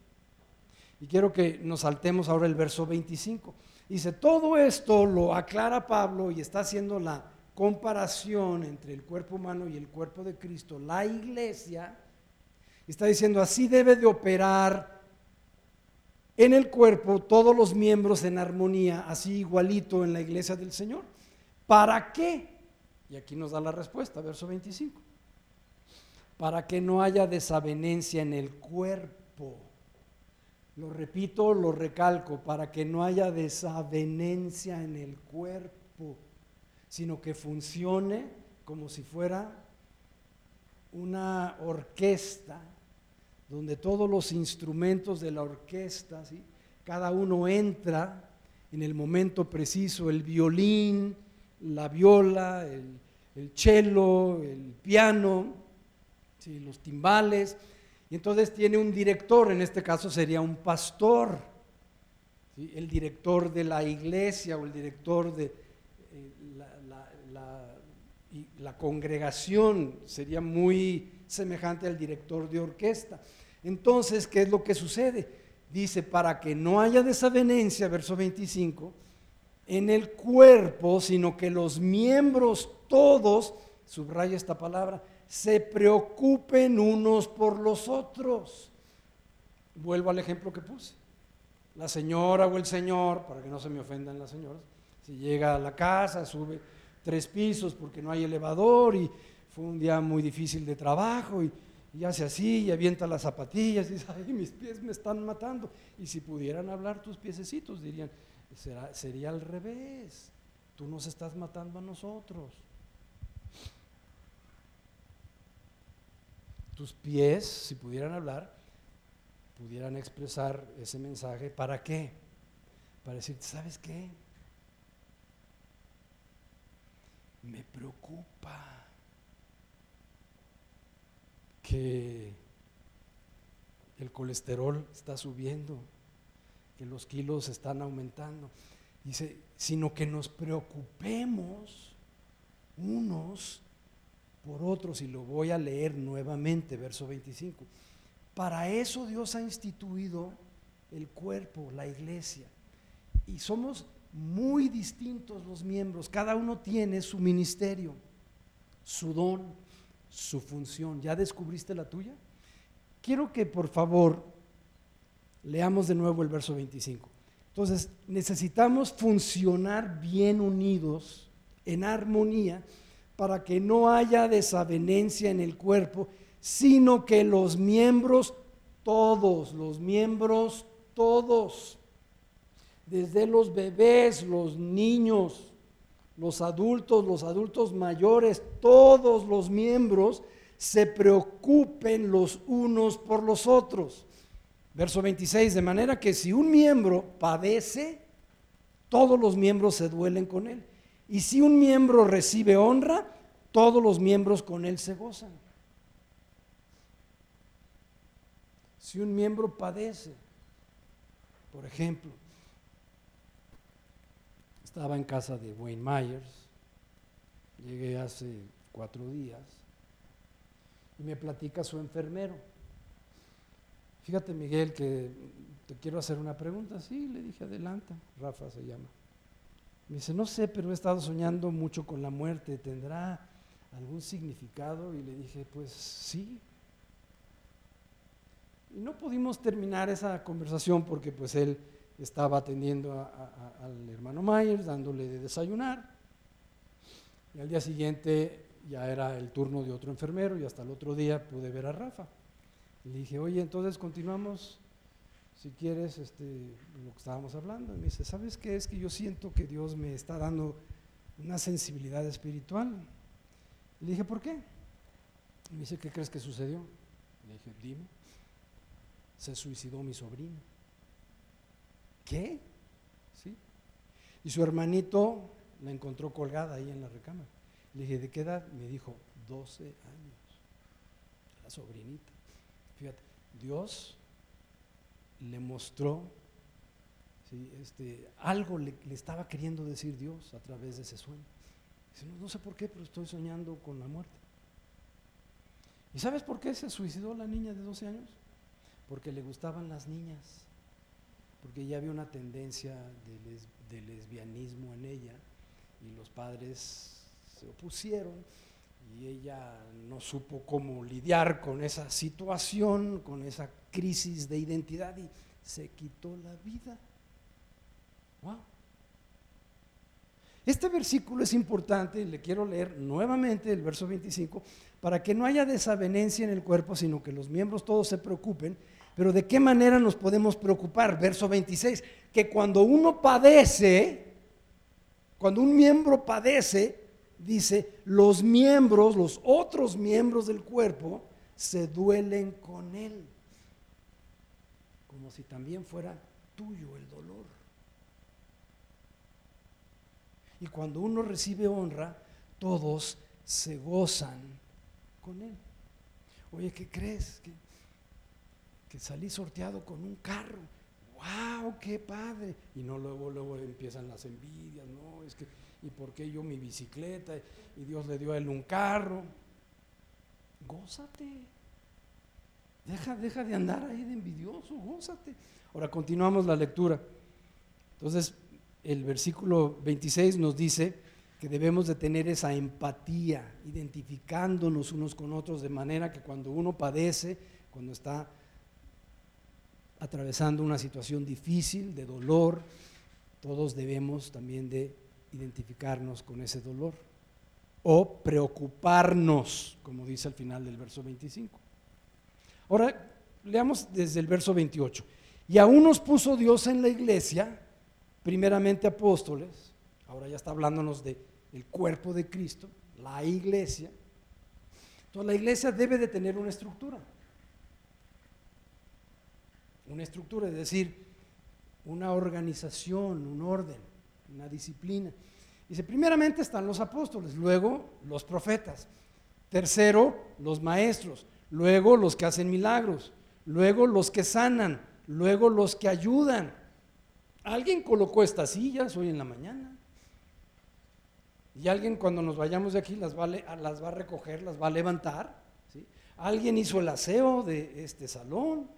Y quiero que nos saltemos ahora el verso 25. Dice, todo esto lo aclara Pablo y está haciendo la comparación entre el cuerpo humano y el cuerpo de Cristo, la iglesia. Está diciendo, así debe de operar en el cuerpo todos los miembros en armonía, así igualito en la iglesia del Señor. ¿Para qué? Y aquí nos da la respuesta, verso 25. Para que no haya desavenencia en el cuerpo lo repito, lo recalco, para que no haya desavenencia en el cuerpo, sino que funcione como si fuera una orquesta, donde todos los instrumentos de la orquesta, cada uno entra en el momento preciso, el violín, la viola, el, el cello, el piano, los timbales, y entonces tiene un director, en este caso sería un pastor, el director de la iglesia o el director de eh, la, congregación, sería muy semejante al director de orquesta. Entonces, ¿qué es lo que sucede? Dice, para que no haya desavenencia, verso 25, en el cuerpo, sino que los miembros todos, subraya esta palabra, se preocupen unos por los otros. Vuelvo al ejemplo que puse. La señora o el señor, para que no se me ofendan las señoras, si llega a la casa, sube tres pisos porque no hay elevador y fue un día muy difícil de trabajo y, y hace así y avienta las zapatillas y dice, ay, mis pies me están matando. Y si pudieran hablar tus piececitos, dirían, sería al revés, tú nos estás matando a nosotros. Tus pies, si pudieran hablar, pudieran expresar ese mensaje, ¿para qué? Para decir, ¿sabes qué? Me preocupa que el colesterol está subiendo, que los kilos están aumentando. Dice, sino que nos preocupemos unos por otros, y lo voy a leer nuevamente, verso 25. Para eso Dios ha instituido el cuerpo, la iglesia. Y somos muy distintos los miembros, cada uno tiene su ministerio, su don, su función. ¿Ya descubriste la tuya? Quiero que por favor leamos de nuevo el verso 25. Entonces, necesitamos funcionar bien unidos, en armonía, para que no haya desavenencia en el cuerpo, sino que los miembros, todos, los miembros, todos, desde los bebés, los niños, los adultos, los adultos mayores, todos los miembros se preocupen los unos por los otros. Verso 26, de manera que si un miembro padece, todos los miembros se duelen con él. Y si un miembro recibe honra, todos los miembros con él se gozan. Si un miembro padece, por ejemplo, estaba en casa de Wayne Myers, llegué hace cuatro días, y me platica su enfermero. Fíjate, Miguel, que te quiero hacer una pregunta. Sí, le dije, adelanta. Rafa se llama. Me dice, no sé, pero he estado soñando mucho con la muerte. ¿Tendrá algún significado? Y le dije, pues sí. Y no pudimos terminar esa conversación porque pues él estaba atendiendo al hermano Myers, dándole de desayunar. Y al día siguiente ya era el turno de otro enfermero y hasta el otro día pude ver a Rafa. Y le dije, oye, entonces continuamos, si quieres, este, lo que estábamos hablando. Y me dice, ¿sabes qué? Es que yo siento que Dios me está dando una sensibilidad espiritual. le dije, ¿por qué? Y me dice, ¿qué crees que sucedió? Le dije, dime. Se suicidó mi sobrino. ¿Qué? ¿Sí? Y su hermanito la encontró colgada ahí en la recámara. Le dije, ¿de qué edad? Me dijo, 12 años. La sobrinita. Fíjate, Dios le mostró este, algo le, estaba queriendo decir Dios a través de ese sueño. Dice, no, no sé por qué, pero estoy soñando con la muerte. ¿Y sabes por qué se suicidó la niña de 12 años? Porque le gustaban las niñas porque ya había una tendencia de, lesbianismo en ella y los padres se opusieron y ella no supo cómo lidiar con esa situación, con esa crisis de identidad y se quitó la vida. Wow. Este versículo es importante y le quiero leer nuevamente el verso 25 para que no haya desavenencia en el cuerpo, sino que los miembros todos se preocupen pero ¿de qué manera nos podemos preocupar? Verso 26, que cuando uno padece, cuando un miembro padece, dice, los miembros, los otros miembros del cuerpo, se duelen con él, como si también fuera tuyo el dolor. Y cuando uno recibe honra, todos se gozan con él. Oye, ¿qué crees? ¿Qué? Salí sorteado con un carro. ¡Wow! ¡Qué padre! Y no luego, luego empiezan las envidias, ¿no? Es que, ¿y por qué yo mi bicicleta? Y Dios le dio a él un carro. Gózate. Deja, deja de andar ahí de envidioso, gózate. Ahora continuamos la lectura. Entonces, el versículo 26 nos dice que debemos de tener esa empatía, identificándonos unos con otros, de manera que cuando uno padece, cuando está atravesando una situación difícil, de dolor, todos debemos también de identificarnos con ese dolor. o preocuparnos, como dice al final del verso 25. Ahora, leamos desde el verso 28. Y aún nos puso Dios en la iglesia, primeramente apóstoles, ahora ya está hablándonos del cuerpo de Cristo, la iglesia. Entonces la iglesia debe de tener una estructura. Una estructura, es decir, una organización, un orden, una disciplina. Dice, primeramente están los apóstoles, luego los profetas, tercero los maestros, luego los que hacen milagros, luego los que sanan, luego los que ayudan. Alguien colocó estas sillas hoy en la mañana. Y alguien cuando nos vayamos de aquí las va, a, las va a recoger, las va a levantar. Alguien hizo el aseo de este salón.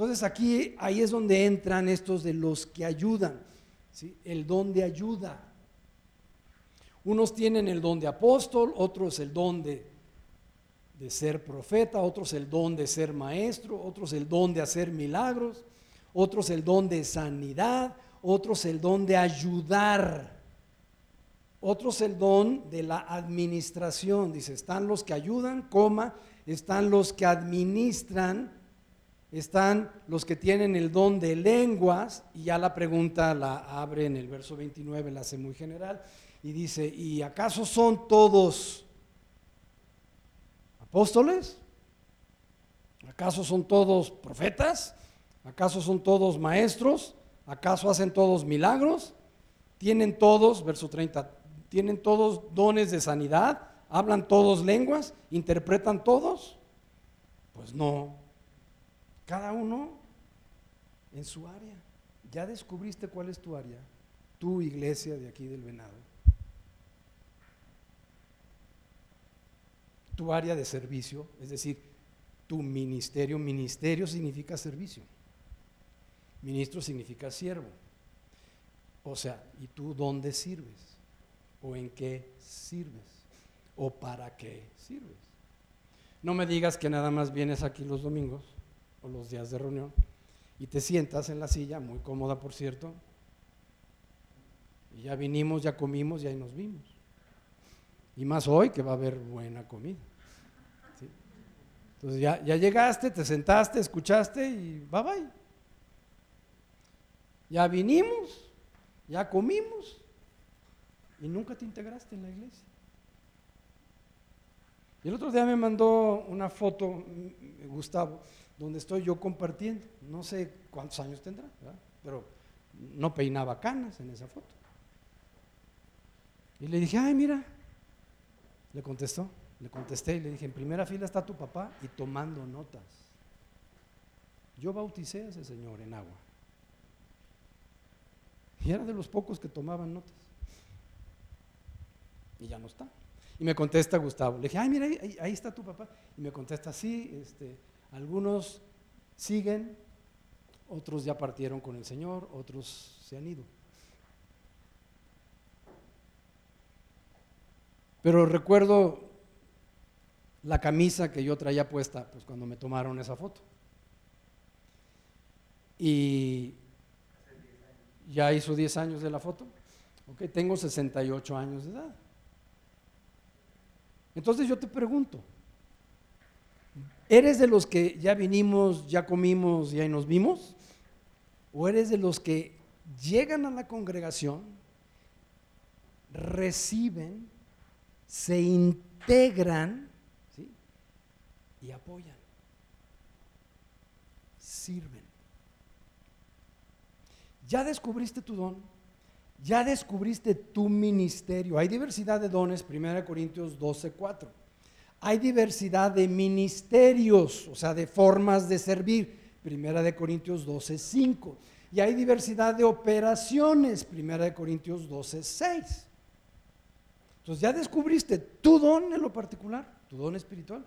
Entonces aquí, ahí es donde entran estos de los que ayudan. El don de ayuda. Unos tienen el don de apóstol, otros el don de, de ser profeta, otros el don de ser maestro, otros el don de hacer milagros, otros el don de sanidad, otros el don de ayudar, otros el don de la administración. Dice, están los que ayudan, coma, están los que administran, están los que tienen el don de lenguas, y ya la pregunta la abre en el verso 29, la hace muy general y dice, ¿y acaso son todos apóstoles? ¿Acaso son todos profetas? ¿Acaso son todos maestros? ¿Acaso hacen todos milagros? ¿Tienen todos, verso 30, tienen todos dones de sanidad? ¿Hablan todos lenguas? ¿Interpretan todos? Pues no. Cada uno en su área. ¿Ya descubriste cuál es tu área? Tu iglesia de aquí del Venado. tu área de servicio, es decir, tu ministerio. Ministerio significa servicio. Ministro significa siervo. O sea, ¿y tú dónde sirves? ¿O en qué sirves? ¿O para qué sirves? No me digas que nada más vienes aquí los domingos o los días de reunión y te sientas en la silla, muy cómoda por cierto, y ya vinimos, ya comimos y ahí nos vimos. Y más hoy que va a haber buena comida. Entonces ya, ya llegaste, te sentaste, escuchaste y bye bye. Ya vinimos, ya comimos y nunca te integraste en la iglesia. Y el otro día me mandó una foto, Gustavo, donde estoy yo compartiendo. No sé cuántos años tendrá, pero no peinaba canas en esa foto. Y le dije, ay, mira, le contestó, le contesté y le dije, en primera fila está tu papá y tomando notas. Yo bauticé a ese señor en agua. Y era de los pocos que tomaban notas. Y ya no está. Y me contesta Gustavo. Le dije, ay, mira, ahí, está tu papá. Y me contesta, sí, este, algunos siguen, otros ya partieron con el Señor, otros se han ido. Pero recuerdo la camisa que yo traía puesta pues, cuando me tomaron esa foto. Y ya hizo 10 años de la foto. Ok, tengo 68 años de edad. Entonces yo te pregunto, ¿eres de los que ya vinimos, ya comimos y ahí nos vimos? ¿O eres de los que llegan a la congregación, reciben, se integran y apoyan, sirven. Ya descubriste tu don, ya descubriste tu ministerio. Hay diversidad de dones, 1 Corintios 12, 4. Hay diversidad de ministerios, o sea, de formas de servir, 1 Corintios 12, 5. Y hay diversidad de operaciones, 1 Corintios 12, 6. Entonces ya descubriste tu don en lo particular, tu don espiritual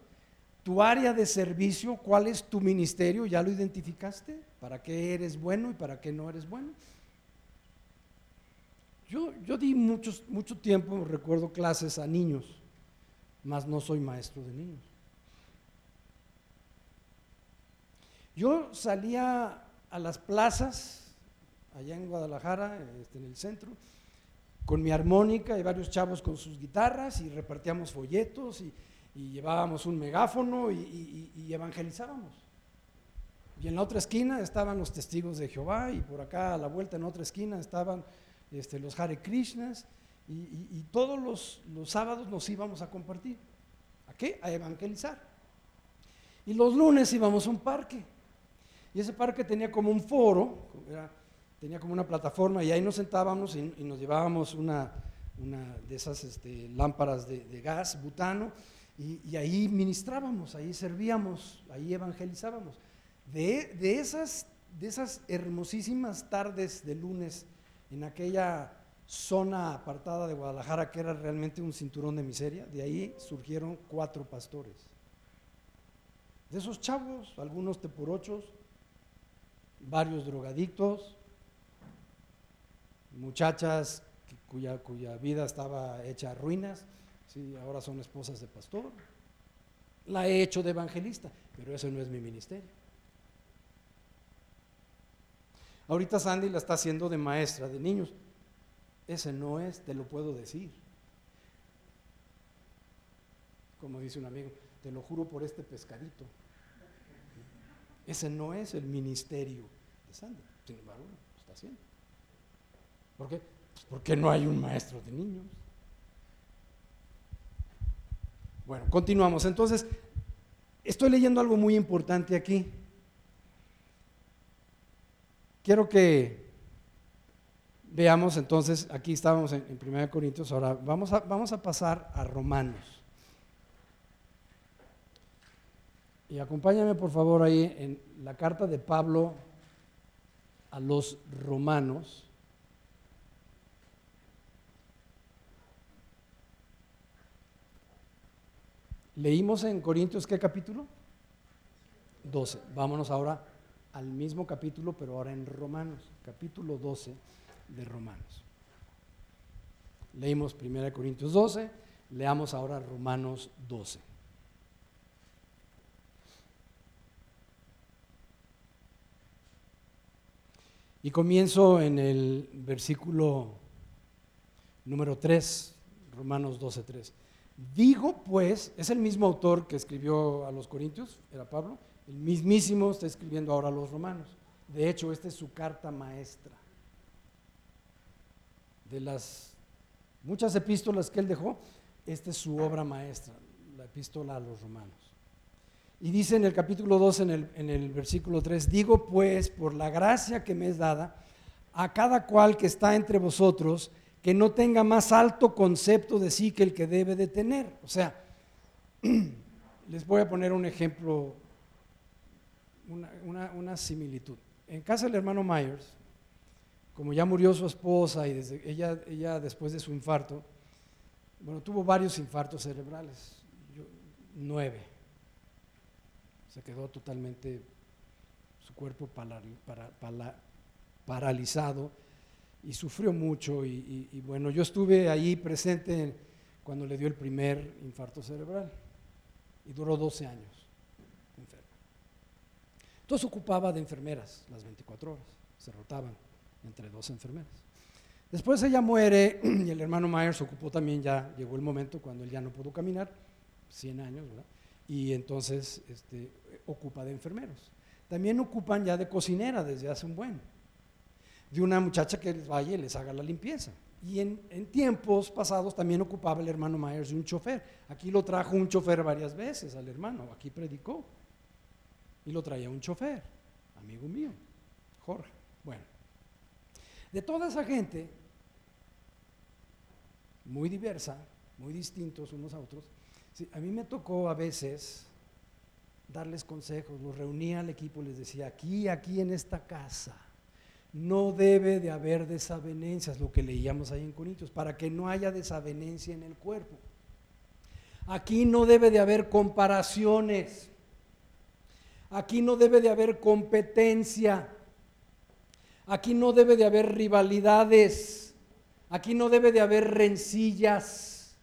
tu área de servicio, cuál es tu ministerio, ya lo identificaste, para qué eres bueno y para qué no eres bueno. Yo, yo di muchos, mucho tiempo, recuerdo clases a niños, mas no soy maestro de niños. Yo salía a las plazas, allá en Guadalajara, este, en el centro, con mi armónica y varios chavos con sus guitarras y repartíamos folletos y, llevábamos un megáfono y, evangelizábamos. Y en la otra esquina estaban los testigos de Jehová y por acá a la vuelta en otra esquina estaban este, los Hare Krishnas y, todos los, los sábados nos íbamos a compartir. ¿A qué? A evangelizar. Y los lunes íbamos a un parque. Y ese parque tenía como un foro, tenía como una plataforma y ahí nos sentábamos y, nos llevábamos una, de esas este, lámparas de, gas, butano, y, ahí ministrábamos, ahí servíamos, ahí evangelizábamos. De, de, esas, de esas hermosísimas tardes de lunes en aquella zona apartada de Guadalajara que era realmente un cinturón de miseria, de ahí surgieron cuatro pastores. De esos chavos, algunos teporochos, varios drogadictos, muchachas cuya, cuya vida estaba hecha a ruinas, ¿sí? ahora son esposas de pastor. La he hecho de evangelista, pero ese no es mi ministerio. Ahorita Sandy la está haciendo de maestra de niños. Ese no es, te lo puedo decir. Como dice un amigo, te lo juro por este pescadito. Ese no es el ministerio de Sandy. Sin embargo, lo está haciendo. ¿Por qué? Pues porque no hay un maestro de niños. Bueno, continuamos. Entonces, estoy leyendo algo muy importante aquí. Quiero que veamos entonces, aquí estábamos en, 1 Corintios, ahora vamos a, vamos a pasar a Romanos. Y acompáñame por favor ahí en la carta de Pablo a los romanos. Leímos en Corintios qué capítulo? 12. Vámonos ahora al mismo capítulo, pero ahora en Romanos, capítulo 12 de Romanos. Leímos 1 Corintios 12, leamos ahora Romanos 12. Y comienzo en el versículo número 3, Romanos 12, 3. Digo pues, es el mismo autor que escribió a los Corintios, era Pablo, el mismísimo está escribiendo ahora a los romanos. De hecho, esta es su carta maestra. De las muchas epístolas que él dejó, esta es su obra maestra, la epístola a los romanos. Y dice en el capítulo 2, en el, en el versículo 3, digo pues, por la gracia que me es dada, a cada cual que está entre vosotros, que no tenga más alto concepto de sí que el que debe de tener. O sea, les voy a poner un ejemplo, una, una, similitud. En casa del hermano Myers, como ya murió su esposa y desde, ella, ella después de su infarto, bueno, tuvo varios infartos cerebrales, nueve se quedó totalmente su cuerpo paralizado y sufrió mucho. Y, bueno, yo estuve ahí presente cuando le dio el primer infarto cerebral y duró 12 años enfermo. Entonces ocupaba de enfermeras las 24 horas, se rotaban entre dos enfermeras. Después ella muere y el hermano Myers ocupó también, ya llegó el momento cuando él ya no pudo caminar, 100 años, ¿verdad? y entonces este, ocupa de enfermeros. También ocupan ya de cocinera desde hace un buen, de una muchacha que les vaya y les haga la limpieza. Y en, tiempos pasados también ocupaba el hermano Myers de un chofer. Aquí lo trajo un chofer varias veces al hermano, aquí predicó. Y lo traía un chofer, amigo mío, Jorge. Bueno, de toda esa gente, muy diversa, muy distintos unos a otros, a mí me tocó a veces darles consejos, los reunía al equipo, les decía, aquí, aquí en esta casa, no debe de haber desavenencias, lo que leíamos ahí en Corintios, para que no haya desavenencia en el cuerpo. Aquí no debe de haber comparaciones, aquí no debe de haber competencia, aquí no debe de haber rivalidades, aquí no debe de haber rencillas.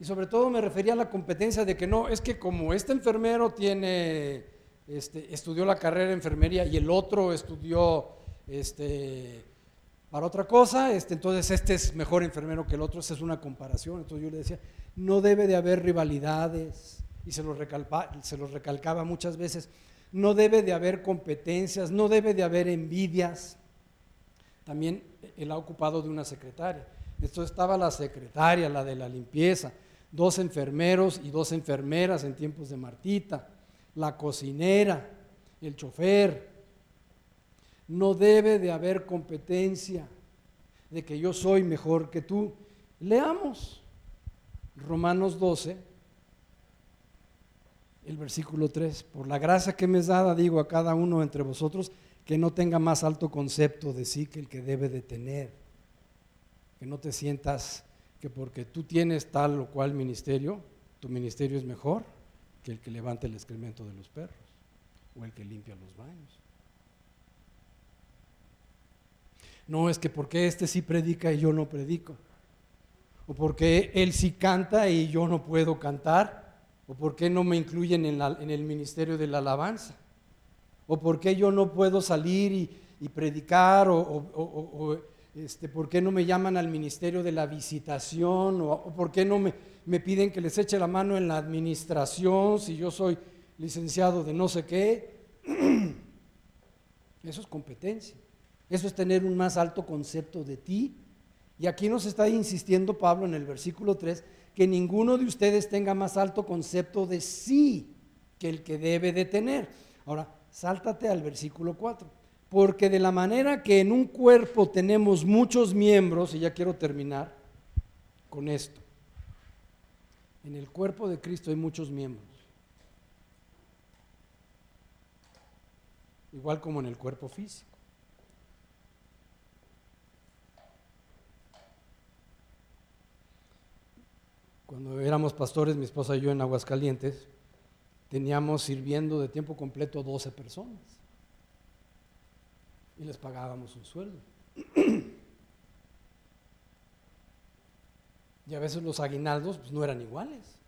Y sobre todo me refería a la competencia de que no, es que como este enfermero tiene, este, estudió la carrera de enfermería y el otro estudió este, para otra cosa, este, entonces este es mejor enfermero que el otro, esa es una comparación. Entonces yo le decía, no debe de haber rivalidades, y se los, se los recalcaba muchas veces, no debe de haber competencias, no debe de haber envidias. También él ha ocupado de una secretaria. Entonces estaba la secretaria, la de la limpieza, dos enfermeros y dos enfermeras en tiempos de Martita, la cocinera, el chofer, no debe de haber competencia de que yo soy mejor que tú. Leamos Romanos 12, el versículo 3. Por la gracia que me es dada, digo a cada uno entre vosotros que no tenga más alto concepto de sí que el que debe de tener. Que no te sientas que porque tú tienes tal o cual ministerio, tu ministerio es mejor que el que levante el excremento de los perros o el que limpia los baños. No es que porque este sí predica y yo no predico. O porque él sí canta y yo no puedo cantar. O porque no me incluyen en, el ministerio de la alabanza. O porque yo no puedo salir y, predicar. O, este, por qué no me llaman al ministerio de la visitación. O, o por qué no me, me piden que les eche la mano en la administración si yo soy licenciado de no sé qué. Eso es competencia. Eso es tener un más alto concepto de ti. Y aquí nos está insistiendo Pablo en el versículo 3 que ninguno de ustedes tenga más alto concepto de sí que el que debe de tener. Ahora, sáltate al versículo 4. Porque de la manera que en un cuerpo tenemos muchos miembros, y ya quiero terminar con esto, en el cuerpo de Cristo hay muchos miembros. Igual como en el cuerpo físico. Cuando éramos pastores, mi esposa y yo en Aguascalientes, teníamos sirviendo de tiempo completo 12 personas. Y les pagábamos un sueldo. Y a veces los aguinaldos pues, no eran iguales.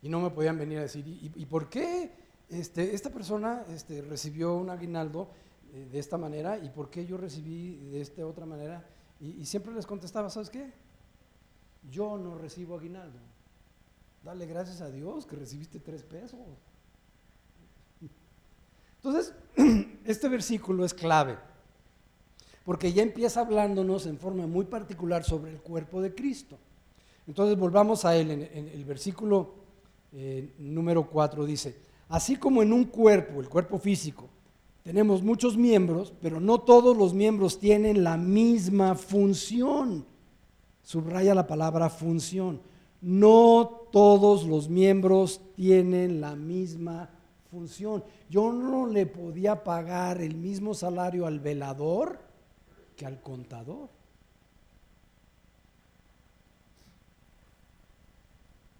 Y no me podían venir a decir, ¿y, por qué este, esta persona este, recibió un aguinaldo eh, de esta manera y por qué yo recibí de esta otra manera? y siempre les contestaba, ¿sabes qué? Yo no recibo aguinaldo. Dale gracias a Dios que recibiste tres pesos. Entonces, este versículo es clave, porque ya empieza hablándonos en forma muy particular sobre el cuerpo de Cristo. Entonces, volvamos a él, en, el versículo eh, número 4 dice, así como en un cuerpo, el cuerpo físico, tenemos muchos miembros, pero no todos los miembros tienen la misma función. Subraya la palabra función. No todos los miembros tienen la misma función. Yo no le podía pagar el mismo salario al velador que al contador.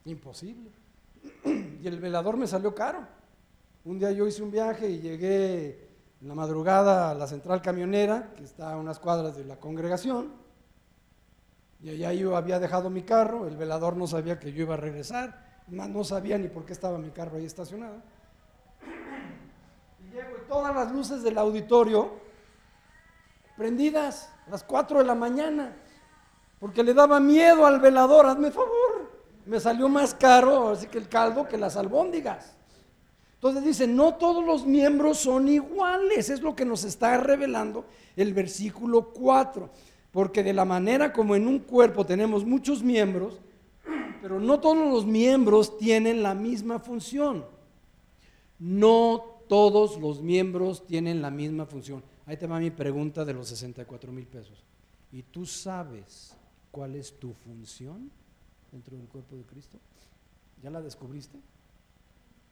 Imposible. Y el velador me salió caro. Un día yo hice un viaje y llegué en la madrugada a la central camionera, que está a unas cuadras de la congregación y allá yo había dejado mi carro, el velador no sabía que yo iba a regresar, no sabía ni por qué estaba mi carro ahí estacionado. Y llego y todas las luces del auditorio prendidas a las 4 de la mañana, porque le daba miedo al velador, hazme favor. Me salió más caro, así que el caldo que las albóndigas. Entonces dice, no todos los miembros son iguales, es lo que nos está revelando el versículo 4 porque de la manera como en un cuerpo tenemos muchos miembros, pero no todos los miembros tienen la misma función. No todos los miembros tienen la misma función. Ahí te va mi pregunta de los 64 mil pesos. ¿Y tú sabes cuál es tu función dentro del cuerpo de Cristo? ¿Ya la descubriste?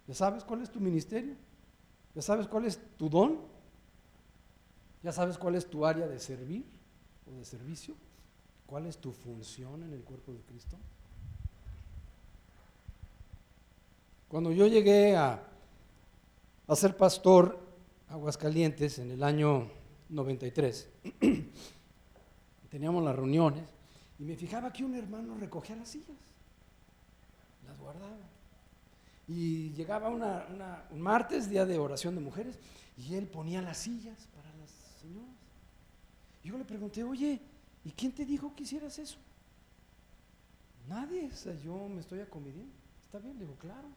¿Ya sabes cuál es tu ministerio? ¿Ya sabes cuál es tu don? ¿Ya sabes cuál es tu área de servir? De servicio? ¿Cuál es tu función en el cuerpo de Cristo? Cuando yo llegué a, a ser pastor Aguascalientes en el año 93, teníamos las reuniones y me fijaba que un hermano recogía las sillas, las guardaba. Y llegaba un martes, día de oración de mujeres, y él ponía las sillas para las señoras. Yo le pregunté, oye, ¿y quién te dijo que hicieras eso? Nadie, o sea, yo me estoy acomediendo. Está bien, le digo, claro.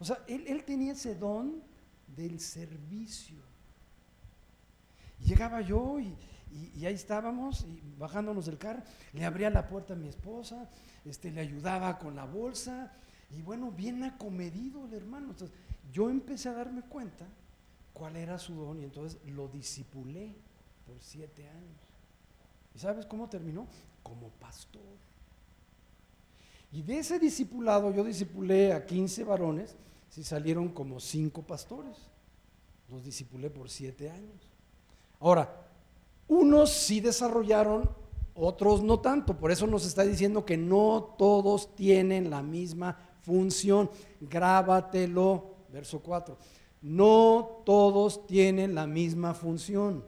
O sea, él, él tenía ese don del servicio. Llegaba yo y, y, ahí estábamos, y bajándonos del carro, le abría la puerta a mi esposa, este, le ayudaba con la bolsa, y bueno, bien acomedido el hermano. Entonces, yo empecé a darme cuenta cuál era su don y entonces lo disipulé por siete años. ¿Y sabes cómo terminó? Como pastor. Y de ese discipulado yo disipulé a 15 varones, si salieron como cinco pastores. Los disipulé por siete años. Ahora, unos sí desarrollaron, otros no tanto. Por eso nos está diciendo que no todos tienen la misma función. Grábatelo, verso 4. No todos tienen la misma función.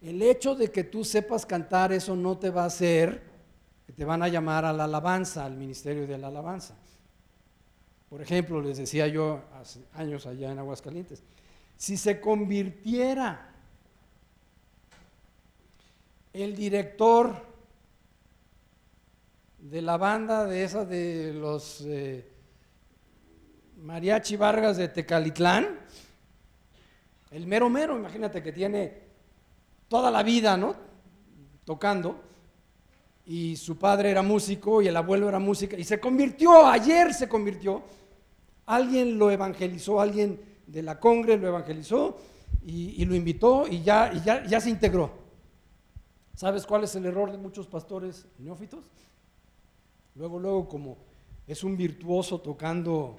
El hecho de que tú sepas cantar, eso no te va a hacer que te van a llamar a la alabanza, al ministerio de la alabanza. Por ejemplo, les decía yo hace años allá en Aguascalientes, si se convirtiera el director de la banda de esa de los eh, Mariachi Vargas de Tecalitlán, el mero mero, imagínate que tiene toda la vida, ¿no? Tocando, y su padre era músico y el abuelo era música, y se convirtió, ayer se convirtió, alguien lo evangelizó, alguien de la congre lo evangelizó y, lo invitó y, ya, ya, ya se integró. ¿Sabes cuál es el error de muchos pastores neófitos? Luego, luego, como es un virtuoso tocando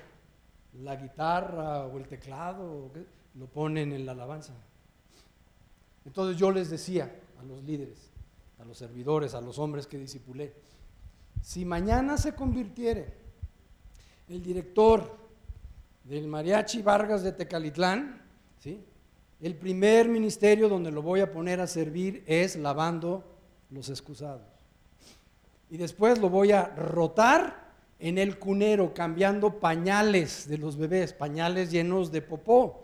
la guitarra o el teclado, lo ponen en la alabanza. Entonces yo les decía a los líderes, a los servidores, a los hombres que disipulé, si mañana se convirtiere el director del Mariachi Vargas de Tecalitlán, ¿sí? el primer ministerio donde lo voy a poner a servir es lavando los excusados. Y después lo voy a rotar en el cunero, cambiando pañales de los bebés, pañales llenos de popó.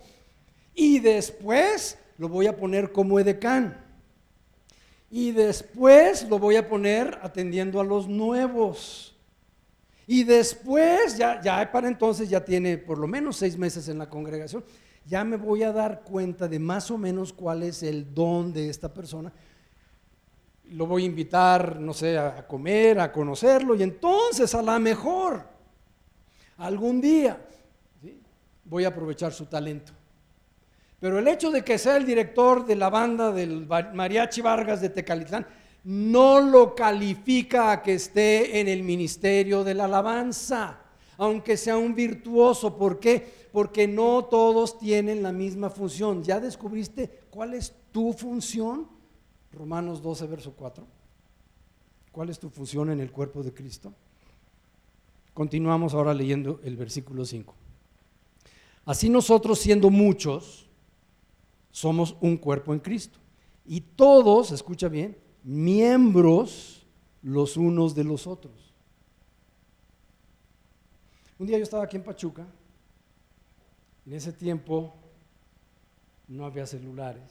Y después lo voy a poner como edecán. Y después lo voy a poner atendiendo a los nuevos. Y después, ya, ya para entonces ya tiene por lo menos seis meses en la congregación, ya me voy a dar cuenta de más o menos cuál es el don de esta persona. Lo voy a invitar, no sé, a comer, a conocerlo, y entonces a la mejor, algún día, voy a aprovechar su talento. Pero el hecho de que sea el director de la banda del Mariachi Vargas de Tecalitlán no lo califica a que esté en el ministerio de la alabanza, aunque sea un virtuoso. ¿Por qué? Porque no todos tienen la misma función. ¿Ya descubriste cuál es tu función? Romanos 12, verso 4. ¿Cuál es tu función en el cuerpo de Cristo? Continuamos ahora leyendo el versículo 5. Así nosotros siendo muchos, somos un cuerpo en Cristo. Y todos, escucha bien, miembros los unos de los otros. Un día yo estaba aquí en Pachuca, en ese tiempo no había celulares,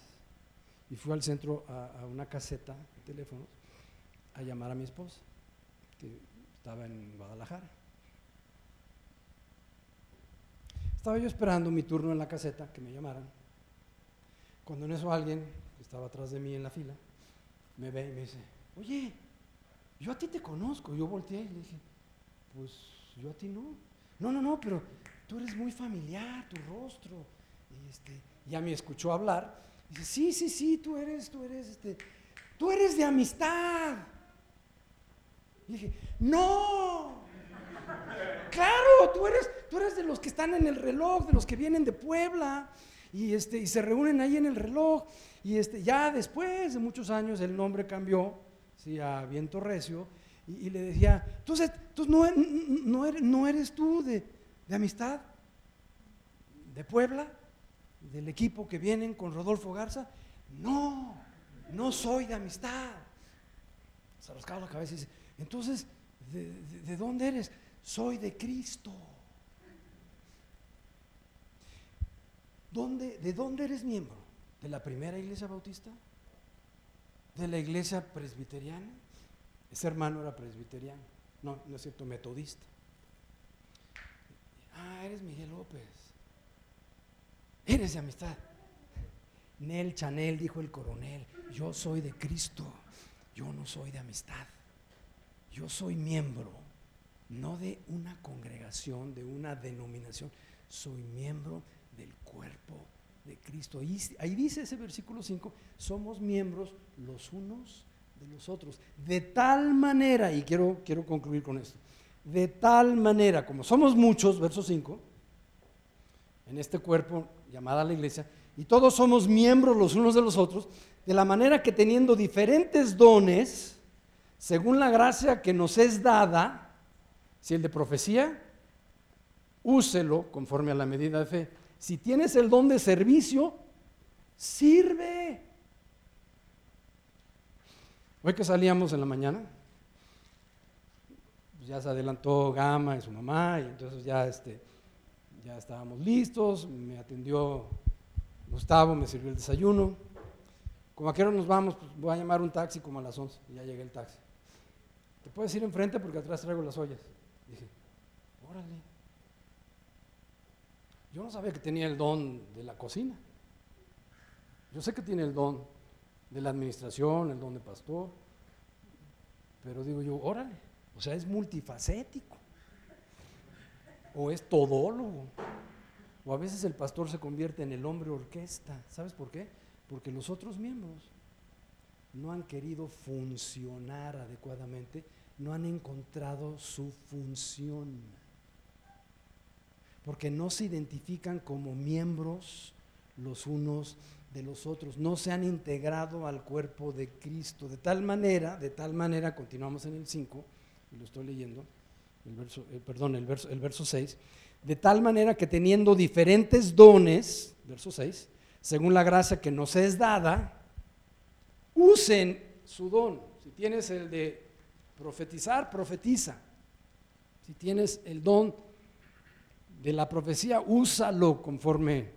y fui al centro a, una caseta de teléfonos a llamar a mi esposa, que estaba en Guadalajara. Estaba yo esperando mi turno en la caseta, que me llamaran. Cuando en eso alguien que estaba atrás de mí en la fila me ve y me dice, oye, yo a ti te conozco. Yo volteé y le dije, pues yo a ti no. No, no, no, pero tú eres muy familiar, tu rostro. Y este, ya me escuchó hablar. Dice, sí, sí, sí, tú eres, tú eres, este, tú eres de amistad. Y dije, no, claro, tú eres, tú eres de los que están en el reloj, de los que vienen de Puebla y, este, y se reúnen ahí en el reloj. Y este, ya después de muchos años el nombre cambió ¿sí? a Viento Recio y, le decía, entonces, tú no, no, eres, no eres tú de, de amistad, de Puebla, del equipo que vienen con Rodolfo Garza. No, no soy de amistad. Se rascaba la cabeza y dice, entonces, de dónde eres? Soy de Cristo. ¿De dónde eres miembro? ¿De la primera iglesia bautista? ¿De la iglesia presbiteriana? Ese hermano era presbiteriano. No, no es cierto, metodista. Ah, eres Miguel López. Eres de amistad. Nel Chanel, dijo el coronel, yo soy de Cristo, yo no soy de amistad. Yo soy miembro, no de una congregación, de una denominación, soy miembro del cuerpo de Cristo. Ahí, dice ese versículo 5, somos miembros los unos de los otros. De tal manera, y quiero, quiero concluir con esto, de tal manera, como somos muchos, verso 5, en este cuerpo llamada la iglesia, y todos somos miembros los unos de los otros, de la manera que teniendo diferentes dones, según la gracia que nos es dada, si el de profecía, úselo conforme a la medida de fe. Si tienes el don de servicio, sirve. Hoy que salíamos en la mañana, ya se adelantó Gama y su mamá, y entonces ya, este, ya estábamos listos, me atendió Gustavo, me sirvió el desayuno. Como a qué hora nos vamos, pues voy a llamar un taxi como a las 11, y ya llegué el taxi. Te puedes ir enfrente porque atrás traigo las ollas. Dije, órale. Yo no sabía que tenía el don de la cocina. Yo sé que tiene el don de la administración, el don de pastor, pero digo yo, órale, o sea, es multifacético, o es todólogo, o a veces el pastor se convierte en el hombre orquesta. ¿Sabes por qué? Porque los otros miembros no han querido funcionar adecuadamente, no han encontrado su función porque no se identifican como miembros los unos de los otros, no se han integrado al cuerpo de Cristo. De tal manera, de tal manera, continuamos en el 5, y lo estoy leyendo, el verso, eh, perdón, el verso, el verso 6, de tal manera que teniendo diferentes dones, verso 6, según la gracia que nos es dada, usen su don. Si tienes el de profetizar, profetiza. Si tienes el don de la profecía, úsalo conforme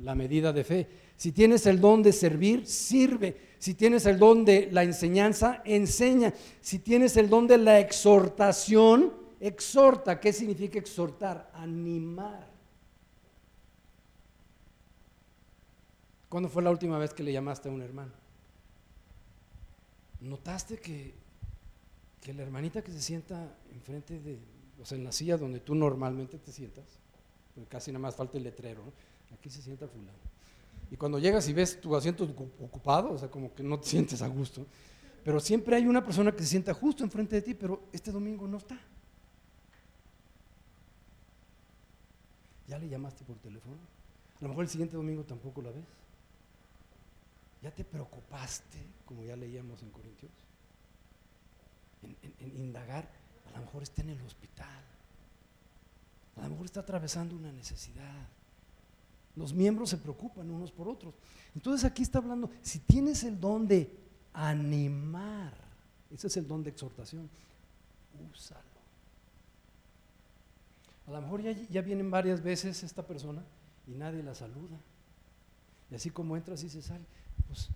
la medida de fe. Si tienes el don de servir, sirve. Si tienes el don de la enseñanza, enseña. Si tienes el don de la exhortación, exhorta. ¿Qué significa exhortar? Animar. ¿Cuándo fue la última vez que le llamaste a un hermano? ¿Notaste que, que la hermanita que se sienta enfrente de, o sea, en la silla donde tú normalmente te sientas, casi nada más falta el letrero, aquí se sienta fulano. Y cuando llegas y ves tu asiento ocupado, o sea, como que no te sientes a gusto, pero siempre hay una persona que se sienta justo enfrente de ti, pero este domingo no está. ¿Ya le llamaste por teléfono? A lo mejor el siguiente domingo tampoco la ves. ¿Ya te preocupaste, como ya leíamos en Corintios? en indagar, a lo mejor está en el hospital a lo mejor está atravesando una necesidad. Los miembros se preocupan unos por otros. Entonces aquí está hablando, si tienes el don de animar, ese es el don de exhortación, úsalo. A lo mejor ya, ya vienen varias veces esta persona y nadie la saluda. Y así como entra, así se sale. Pues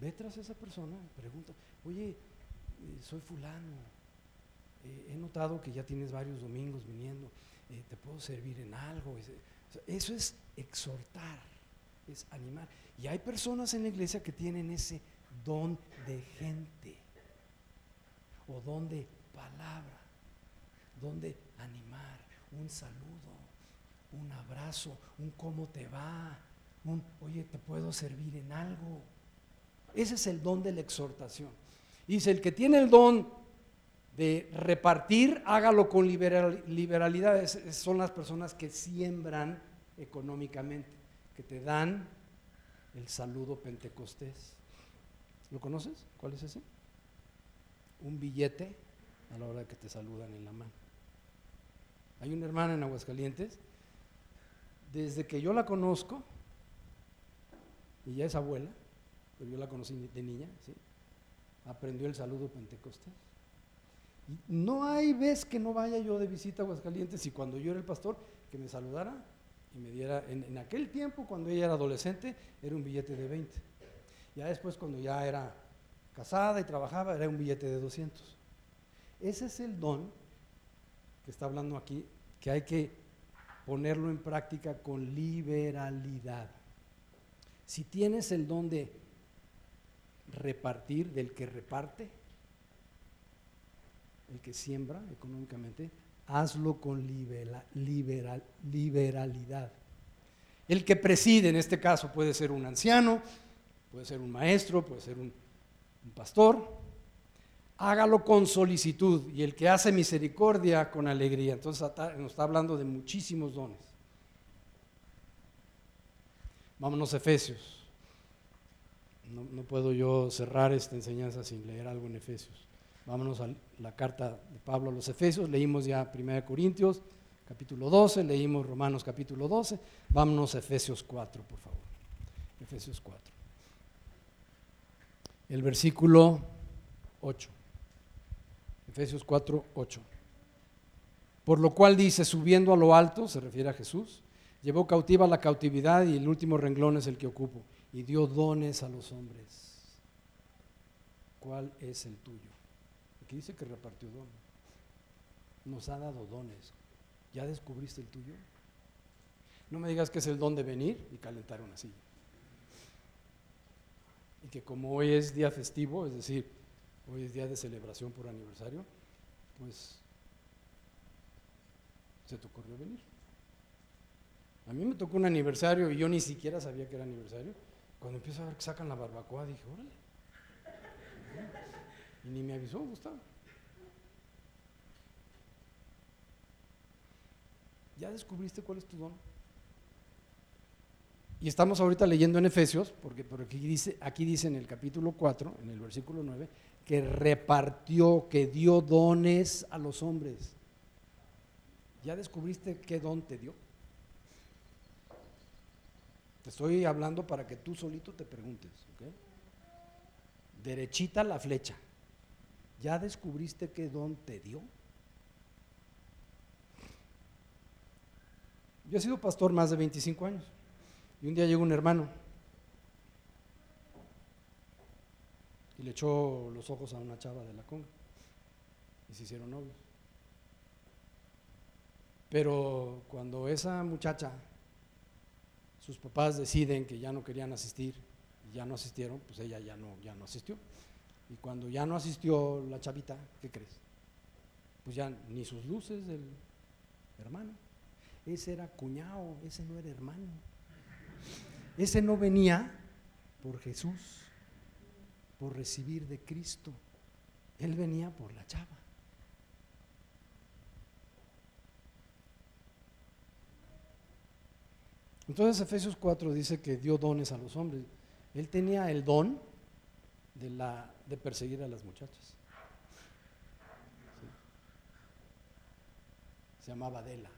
ve tras esa persona, pregunta, oye, eh, soy fulano, eh, he notado que ya tienes varios domingos viniendo, eh, te puedo servir en algo. Eso es exhortar, es animar. Y hay personas en la iglesia que tienen ese don de gente o don de palabra, don de animar, un saludo, un abrazo, un cómo te va, un oye, te puedo servir en algo. Ese es el don de la exhortación. Dice, el que tiene el don de repartir, hágalo con liberalidad. son las personas que siembran económicamente, que te dan el saludo pentecostés. ¿Lo conoces? ¿Cuál es ese? Un billete a la hora que te saludan en la mano. Hay una hermana en Aguascalientes, desde que yo la conozco, y ya es abuela, pero yo la conocí de niña, aprendió el saludo pentecostés. No hay vez que no vaya yo de visita a Aguascalientes y cuando yo era el pastor, que me saludara y me diera, en, en aquel tiempo cuando ella era adolescente, era un billete de 20. Ya después cuando ya era casada y trabajaba, era un billete de 200. Ese es el don está hablando aquí, que hay que ponerlo en práctica con liberalidad. Si tienes el don de repartir, del que reparte, el que siembra económicamente, hazlo con liberal, liberalidad. El que preside, en este caso, puede ser un anciano, puede ser un maestro, puede ser un pastor, hágalo con solicitud y el que hace misericordia con alegría. Entonces nos está hablando de muchísimos dones. Vámonos a Efesios. No, puedo yo cerrar esta enseñanza sin leer algo en Efesios. Vámonos a la carta de Pablo a los Efesios. Leímos ya 1 Corintios capítulo 12, leímos Romanos capítulo 12. Vámonos a Efesios 4, por favor. Efesios 4. El versículo 8. Efesios 4, 8. Por lo cual dice, subiendo a lo alto, se refiere a Jesús, llevó cautiva la cautividad y el último renglón es el que ocupo, y dio dones a los hombres. ¿Cuál es el tuyo? Aquí dice que repartió dones. Nos ha dado dones. ¿Ya descubriste el tuyo? No me digas que es el don de venir y calentar una silla. Y que como hoy es día festivo, es decir, hoy es día de celebración por aniversario, pues se te ocurrió venir. A mí me tocó un aniversario y yo ni siquiera sabía que era aniversario. Cuando empiezo a ver que sacan la barbacoa, dije, órale. Y ni me avisó Gustavo. ¿Ya descubriste cuál es tu don? Y estamos ahorita leyendo en Efesios, porque, aquí, dice, aquí dice en el capítulo 4, en el versículo 9, que repartió, que dio dones a los hombres. ¿Ya descubriste qué don te dio? Te estoy hablando para que tú solito te preguntes. Derechita la flecha. ¿Ya descubriste qué don te dio? Yo he sido pastor más de 25 años. Y un día llegó un hermano y le echó los ojos a una chava de la conga y se hicieron novios. Pero cuando esa muchacha, sus papás deciden que ya no querían asistir y ya no asistieron, pues ella ya no, ya no asistió. Y cuando ya no asistió la chavita, ¿qué crees? Pues ya ni sus luces del hermano. Ese era cuñado, ese no era hermano. Ese no venía por Jesús, por recibir de Cristo. Él venía por la chava. Entonces Efesios 4 dice que dio dones a los hombres. Él tenía el don de, la, de perseguir a las muchachas. Se llamaba Adela.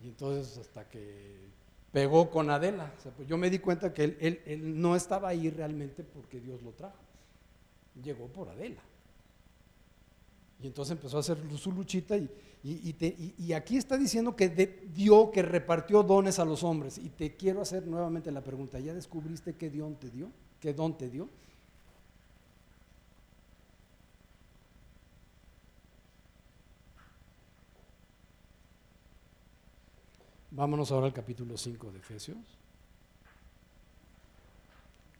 Y entonces hasta que pegó con Adela, pues yo me di cuenta que él, no estaba ahí realmente porque Dios lo trajo. Llegó por Adela. Y entonces empezó a hacer su luchita y, y, aquí está diciendo que dio, que repartió dones a los hombres. Y te quiero hacer nuevamente la pregunta, ¿ya descubriste qué don te dio? ¿Qué don te dio? Vámonos ahora al capítulo 5 de Efesios.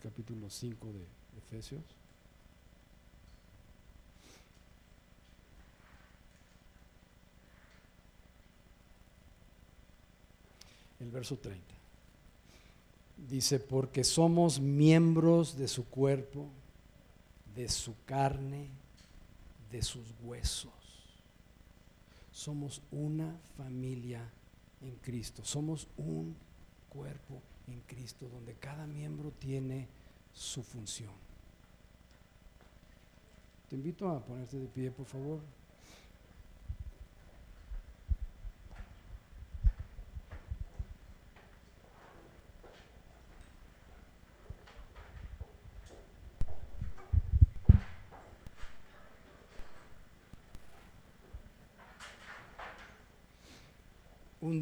Capítulo 5 de Efesios. El verso 30. Dice, porque somos miembros de su cuerpo, de su carne, de sus huesos. Somos una familia en Cristo. Somos un cuerpo en Cristo donde cada miembro tiene su función. Te invito a ponerte de pie, por favor.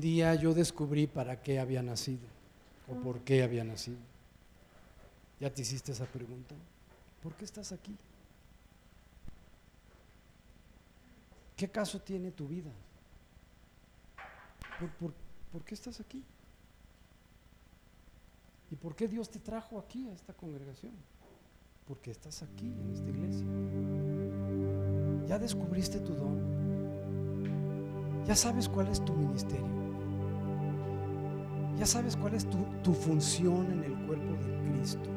Día yo descubrí para qué había nacido o por qué había nacido. ¿Ya te hiciste esa pregunta? ¿Por qué estás aquí? ¿Qué caso tiene tu vida? ¿Por, qué estás aquí? ¿Y por qué Dios te trajo aquí a esta congregación? Porque estás aquí en esta iglesia. ¿Ya descubriste tu don? ¿Ya sabes cuál es tu ministerio? ¿Ya sabes cuál es tu, función en el cuerpo de Cristo?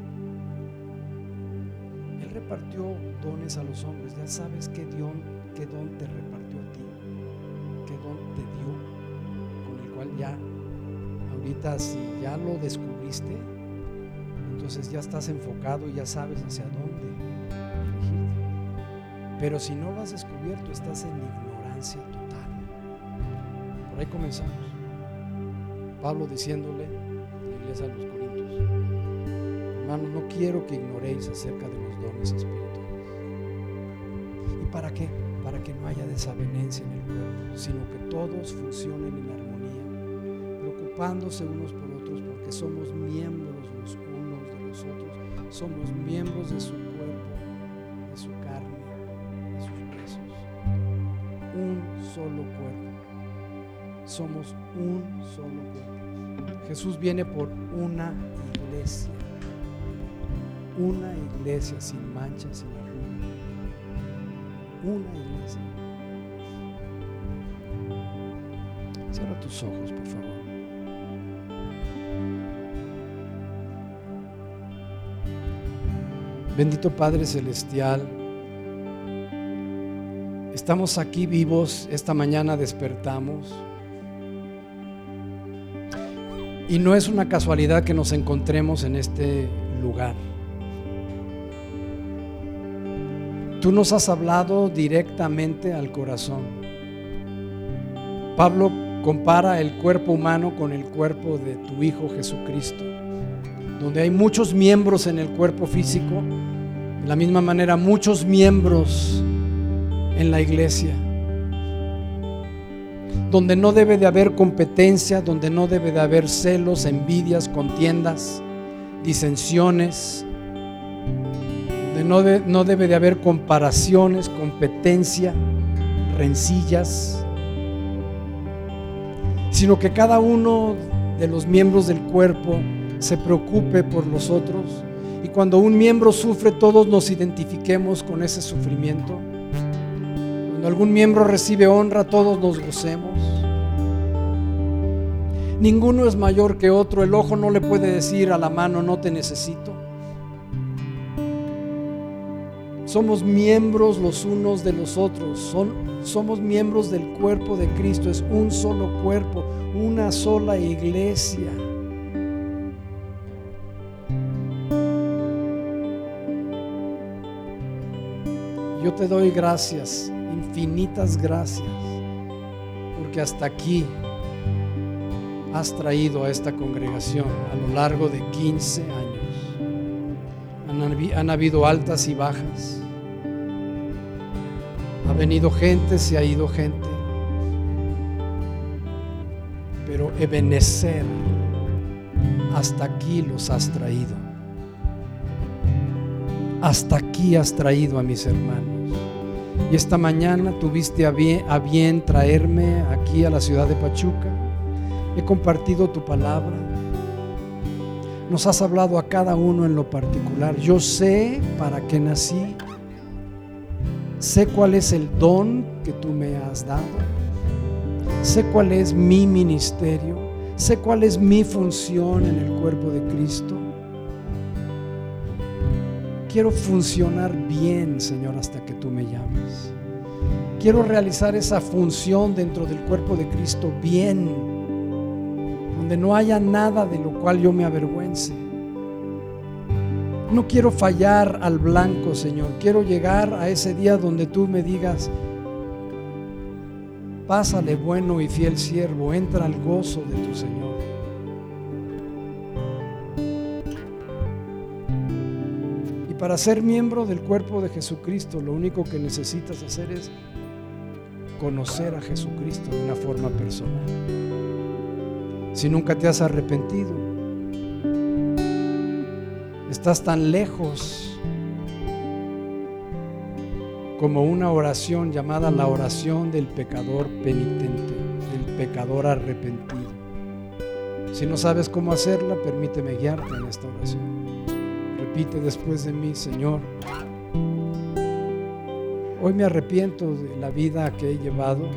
Él repartió dones a los hombres. ¿Ya sabes qué qué don te repartió a ti? ¿Qué don te dio? Con el cual ya, ahorita si ya lo descubriste, entonces ya estás enfocado y ya sabes hacia dónde dirigirte. Pero si no lo has descubierto, estás en ignorancia total. Por ahí comenzamos. Pablo diciéndole a la iglesia de los Corintios, hermanos, no quiero que ignoréis acerca de los dones espirituales. ¿Y para qué? Para que no haya desavenencia en el cuerpo, sino que todos funcionen en armonía, preocupándose unos por otros, porque somos miembros los unos de los otros, somos miembros de su Somos un solo cuerpo. Jesús viene por una iglesia una iglesia sin mancha, sin arruga. Una iglesia. Cierra tus ojos, por favor. Bendito Padre Celestial, estamos aquí vivos, esta mañana despertamos. Y no es una casualidad que nos encontremos en este lugar. Tú nos has hablado directamente al corazón. Pablo compara el cuerpo humano con el cuerpo de tu Hijo Jesucristo, donde hay muchos miembros en el cuerpo físico, de la misma manera muchos miembros en la iglesia, donde no debe de haber competencia, donde no debe de haber celos, envidias, contiendas, disensiones, no, no debe de haber comparaciones, competencia, rencillas, sino que cada uno de los miembros del cuerpo se preocupe por los otros y cuando un miembro sufre todos nos identifiquemos con ese sufrimiento. Cuando algún miembro recibe honra todos nos gocemos. Ninguno es mayor que otro, el ojo no le puede decir a la mano no te necesito. Somos miembros los unos de los otros. Son, somos miembros del cuerpo de Cristo. Es un solo cuerpo, una sola iglesia. Yo te doy gracias, infinitas gracias, porque hasta aquí has traído a esta congregación a lo largo de 15 años. Han, habido altas y bajas ha venido gente, se ha ido gente. Pero Ebenezer, hasta aquí los has traído. Hasta aquí has traído a mis hermanos. Y esta mañana tuviste a bien, traerme aquí a la ciudad de Pachuca. He compartido tu palabra. Nos has hablado a cada uno en lo particular. Yo sé para qué nací Sé cuál es el don que tú me has dado. Sé cuál es mi ministerio. Sé cuál es mi función en el cuerpo de Cristo. Quiero funcionar bien, Señor, hasta que tú me llames. Quiero realizar esa función dentro del cuerpo de Cristo bien, donde no haya nada de lo cual yo me avergüence no quiero fallar al blanco, Señor. Quiero llegar a ese día donde tú me digas, pásale bueno y fiel siervo, entra al gozo de tu Señor. Para ser miembro del cuerpo de Jesucristo, lo único que necesitas hacer es conocer a Jesucristo de una forma personal. si nunca te has arrepentido. Estás tan lejos como una oración llamada la oración del pecador penitente, del pecador arrepentido. Si no sabes cómo hacerla, permíteme guiarte en esta oración. Repite después de mí, Señor, hoy me arrepiento de la vida que he llevado.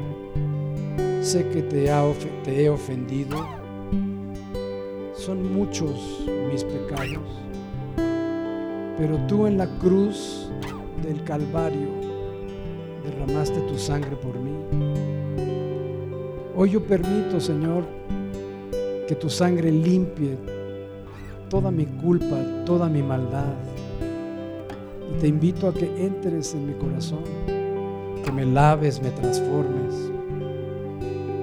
Sé que te, he ofendido. Son muchos mis pecados. Pero tú en la cruz del Calvario derramaste tu sangre por mí. Hoy yo permito, Señor, que tu sangre limpie toda mi culpa, toda mi maldad. Y te invito a que entres en mi corazón, que me laves, me transformes,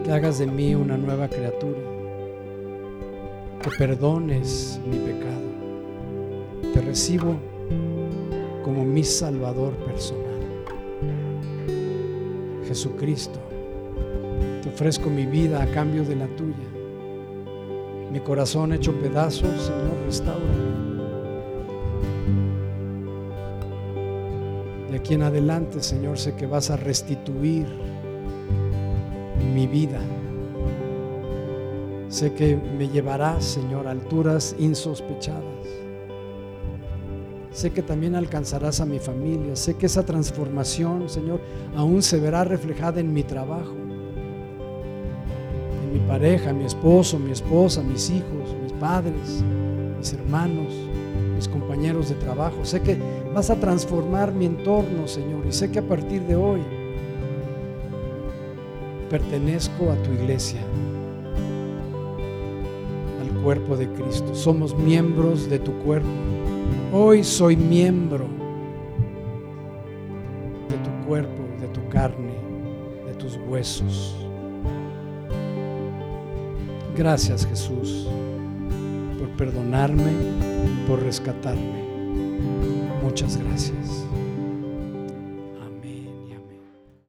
que hagas de mí una nueva criatura, que perdones mi pecado. Te recibo como mi Salvador personal. Jesucristo, te ofrezco mi vida a cambio de la tuya mi corazón hecho pedazos, Señor, restaura. De aquí en adelante, Señor, sé que vas a restituir mi vida. Sé que me llevarás, Señor, a alturas insospechadas. Sé que también alcanzarás a mi familia. Sé que esa transformación, Señor, aún se verá reflejada en mi trabajo pareja, mi esposo, mi esposa, mis hijos, mis padres, mis hermanos, mis compañeros de trabajo. Sé que vas a transformar mi entorno, Señor, y sé que a partir de hoy pertenezco a tu iglesia, al cuerpo de Cristo. Somos miembros de tu cuerpo. Hoy soy miembro de tu cuerpo, de tu carne, de tus huesos. Gracias Jesús por perdonarme, por rescatarme. Muchas gracias.